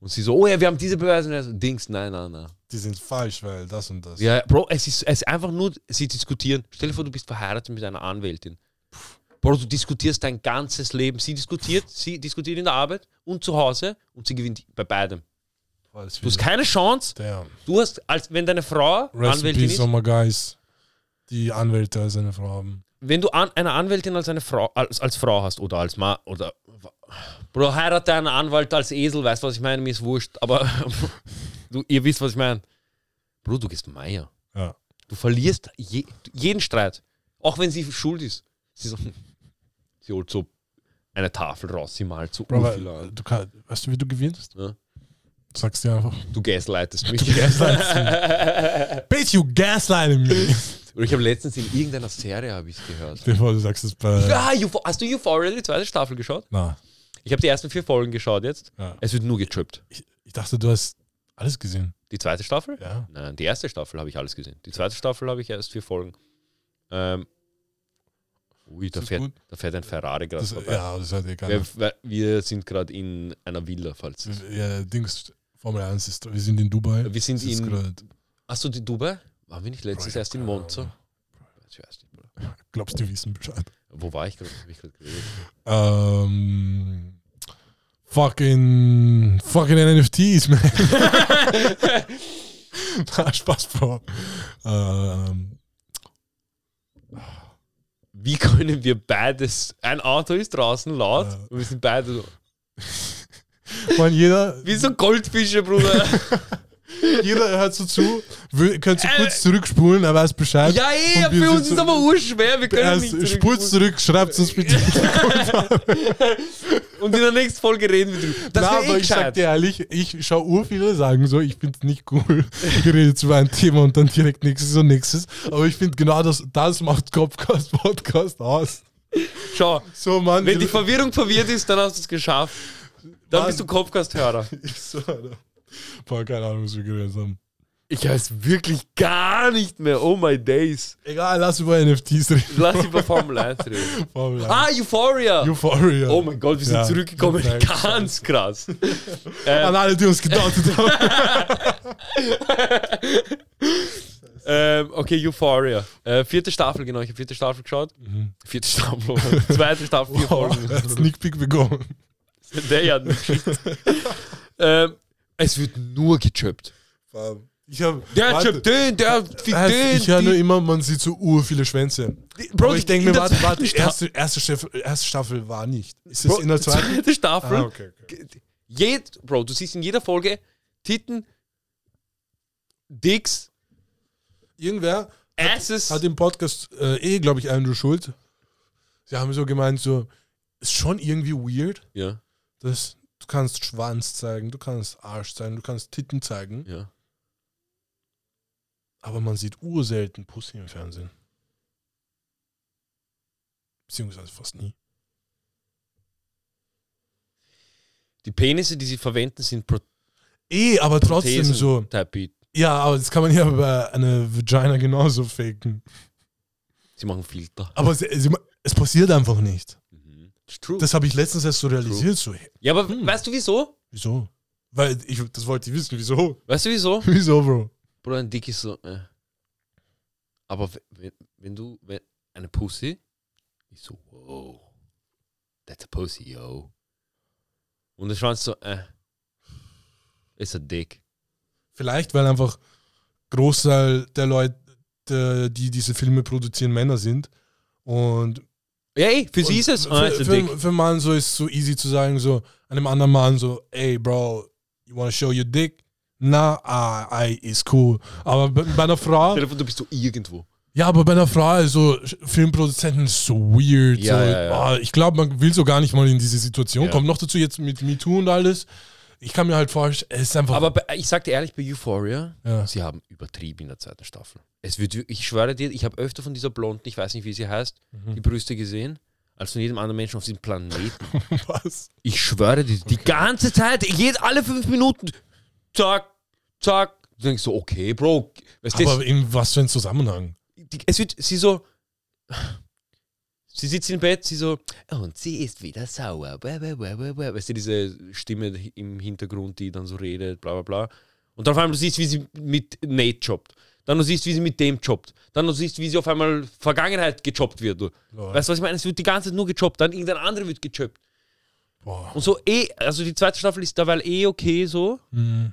Und sie so, oh ja, wir haben diese Beweise. Und so, Dings, nein, nein, nein. Die sind falsch, weil das und das. Ja, Bro, es ist, es ist einfach nur, sie diskutieren. Stell dir vor, du bist verheiratet mit einer Anwältin. Bro, du diskutierst dein ganzes Leben. Sie diskutiert, sie diskutiert in der Arbeit und zu Hause und sie gewinnt bei beidem. Alles Du hast keine Chance. Damn. Du hast, als wenn deine Frau Rest in Anwältin ist, my guys, die Anwälte als eine Frau haben. Wenn du an, eine Anwältin als eine Frau, als, als Frau hast oder als Mann oder Bro, heirate einen Anwalt als Esel, weißt du, was ich meine? Mir ist wurscht, aber (laughs) du, ihr wisst, was ich meine. Bro, du gehst Meier. Ja. Du verlierst je, jeden Streit. Auch wenn sie schuld ist. Sie, so, (laughs) sie holt so eine Tafel raus, sie malt so Bro, weil, du kann, weißt du, wie du gewinnst? Ja. Sagst dir einfach. Du gaslightest (laughs) mich. Bitch, you gaslighting me. Oder ich habe letztens in irgendeiner Serie habe ich gehört. Stell dir vor, du sagst es bei. Ja, hast du Euphoria, die zweite Staffel geschaut? Na, Ich habe die ersten vier Folgen geschaut jetzt. ja. Es wird nur getrippt. ich, ich dachte, du hast alles gesehen. Die zweite Staffel? Ja. Nein, die erste Staffel habe ich alles gesehen. Die zweite Staffel habe ich erst vier Folgen. Ähm, Ui, da fährt, da fährt ein Ferrari gerade vorbei. ja, das hat egal. Wir, wir- wir sind gerade in einer Villa, falls es. Ja, Dings, Formel 1 ist, wir sind in Dubai. Wir sind Das in- Achso, die Dubai? Waren wir nicht letztens Bro, erst in Monza? Ich weiß nicht, Bro. Glaubst du, die wissen Bescheid? Wo war ich gerade? Hab ich gerade geredet? Ähm, fucking, fucking NFTs, man. (laughs) Na, Spaß, Bro. Ähm, Wie können wir beides? Ein Auto ist draußen laut Ja. und wir sind beide so. (laughs) man, jeder, Wie so Goldfische, Bruder. (laughs) jeder hört so zu, könnt so kurz zurückspulen, er weiß Bescheid. ja, eh, Und wir für uns so- ist aber urschwer. Wir können nicht zurück. zurück, schreibt uns bitte. (laughs) Und in der nächsten Folge reden wir drüber. Das Na, aber eh ich sag dir ehrlich, ich schaue ur viele sagen so, ich finde es nicht cool, reden jetzt über ein Thema und dann direkt nächstes und nächstes. Aber ich finde genau das, das macht Kopfcast Podcast aus. Schau, So, Mann. wenn die Verwirrung verwirrt ist, dann hast du es geschafft. Dann Mann. bist du Kopfkast-Hörer. so, (laughs) Alter. Boah, keine Ahnung, was wir geredet haben. Ich weiß wirklich gar nicht mehr. Oh my days. Egal, lass über NFTs reden. Lass über (laughs) Formel 1 reden. Formel 1. Ah, Euphoria. Euphoria. Oh mein Gott, wir sind Ja. zurückgekommen. Ganz krass. ähm, (laughs) An alle, die uns gedauert haben. (laughs) ähm, okay, Euphoria. Äh, vierte Staffel, genau. Ich habe vierte Staffel geschaut. Vierte Staffel. Zweite Staffel, vier Boah, Folgen. Sneak Peek bekommen. Der hat nicht ähm, Es wird nur gechöppt. Ich hab, Der warte, chöppt den, der fickt heißt, den. ich höre nur immer, man sieht so ur viele Schwänze. Bro, Aber ich denke mir, warte, warte, erste, erste, Staffel, erste Staffel war nicht. Ist es Bro, in der zweiten? (laughs) zweite Staffel. Ah, okay, okay. Jed, Bro, du siehst in jeder Folge Titten, Dicks, Irgendwer Asses. hat im Podcast äh, eh, glaube ich, Andrew Schuld. Sie haben so gemeint, so, ist schon irgendwie weird, ja, dass du kannst Schwanz zeigen, du kannst Arsch zeigen, du kannst Titten zeigen, ja. aber man sieht urselten Pussy im Fernsehen. Beziehungsweise fast nie. Die Penisse, die sie verwenden, sind Pro Eh, aber trotzdem Prothesen. so. Ja, aber das kann man ja bei einer Vagina genauso faken. Sie machen Filter. Aber es, es, es passiert einfach nicht. Das habe ich letztens erst so realisiert. So, ja, aber Hm. weißt du wieso? wieso? Weil ich, das wollte ich wissen. Wieso? Weißt du wieso? (laughs) Wieso, Bro? Bruder, ein Dick ist so. Äh. Aber wenn, wenn du, wenn eine Pussy ist so, wow, that's a pussy, yo. Und der Schwanz so, äh, ist ein Dick. Vielleicht, weil einfach Großteil der Leute, die diese Filme produzieren, Männer sind. Und Ja, ey, für sie ist es, für, für, für einen Mann so ist es so easy zu sagen, so einem anderen Mann so, ey, Bro, you wanna show your dick? Na, ah, I ist cool. Aber bei, bei einer Frau, du bist so irgendwo. ja, aber bei einer Frau, so Filmproduzenten ist so weird. Ja, so, ja, ja. ah, ich glaube, man will so gar nicht mal in diese Situation. Kommt noch dazu jetzt mit MeToo und alles. Ich kann mir halt vorstellen, es ist einfach. Aber bei, ich sag dir ehrlich, bei Euphoria, ja. sie haben übertrieben in der zweiten Staffel. Es wird, ich schwöre dir, ich habe öfter von dieser Blonden, ich weiß nicht, wie sie heißt, Mhm. die Brüste gesehen, als von jedem anderen Menschen auf diesem Planeten. (laughs) Was? Ich schwöre dir, die ganze Zeit, jed, alle fünf Minuten, zack, zack. Du denkst so, okay, Bro, weißt Aber in was für ein Zusammenhang? die, es wird, sie so, sie sitzt im Bett, sie so, und sie ist wieder sauer. Weißt du, diese Stimme im Hintergrund, die dann so redet, bla bla bla. Und dann auf einmal du siehst, wie sie mit Nate jobbt. Dann du siehst, wie sie mit dem jobbt. Dann du siehst, wie sie auf einmal Vergangenheit gejobbt wird. Du. Lol. Weißt du, was ich meine? Es wird die ganze Zeit nur gejobbt, dann irgendein anderer wird gejobbt. Boah. Und so eh, also die zweite Staffel ist dabei eh okay so. Mhm.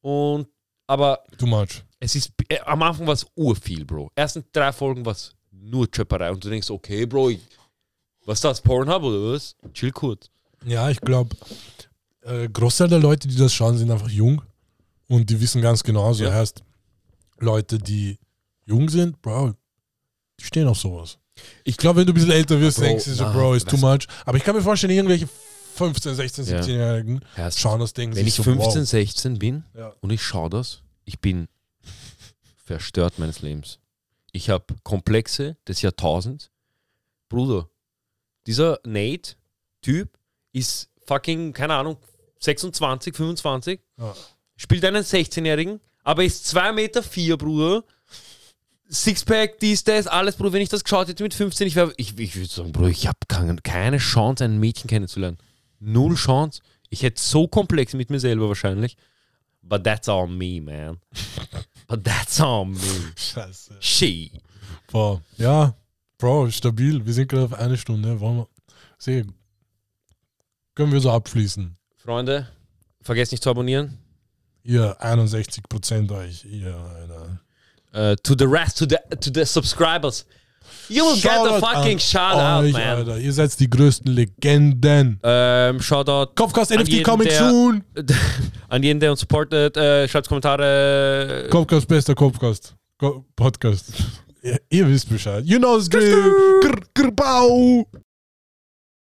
Und, aber Too much. es ist, äh, am Anfang war es urviel, Bro. Ersten drei Folgen war es nur Chöpperei und du denkst, okay, Bro, ich, was ist das, Pornhub oder was? Chill kurz. Ja, ich glaube, äh, Großteil der Leute, die das schauen, sind einfach jung und die wissen ganz genau, so Ja. heißt, Leute, die jung sind, Bro, die stehen auf sowas. Ich glaube, wenn du ein bisschen älter wirst, Bro, denkst du so, Bro, ist too much. Aber ich kann mir vorstellen, irgendwelche 15, 16, Ja. 17-Jährigen Heißt, schauen das Ding. wenn ich so, 15, wow. 16 bin Ja. und ich schaue das, ich bin (laughs) verstört meines Lebens. Ich habe Komplexe des Jahrtausends. Bruder, dieser Nate-Typ ist fucking, keine Ahnung, 26, 25, Ja. spielt einen 16-Jährigen, aber ist 2 Meter vier, Bruder. Sixpack, dies, das, alles, Bruder. Wenn ich das geschaut hätte mit 15, ich wäre, ich, ich würde sagen, Bruder, ich habe keine, keine Chance, ein Mädchen kennenzulernen. Null Chance. Ich hätte so komplex mit mir selber wahrscheinlich. But that's all me, man. But that's all me. Scheiße. She. Boah. Ja, Bro, stabil. Wir sind gerade auf eine Stunde. Wollen wir. Sehr. Können wir so abschließen? Freunde, vergesst nicht zu abonnieren. Ihr 61% euch. Ihr, Alter. Uh, to the rest, to the, to the subscribers. You will get the fucking shout out, man. Alter. Ihr seid die größten Legenden. Ähm, Shoutout Kopfkast NFT coming der- soon. (laughs) an jeden, der uns supportet. Äh, schreibt Kommentare. Kopfkast, bester Kopfkast. Ko Podcast. (laughs) ihr, ihr wisst Bescheid. You know the drill. Grr, grr.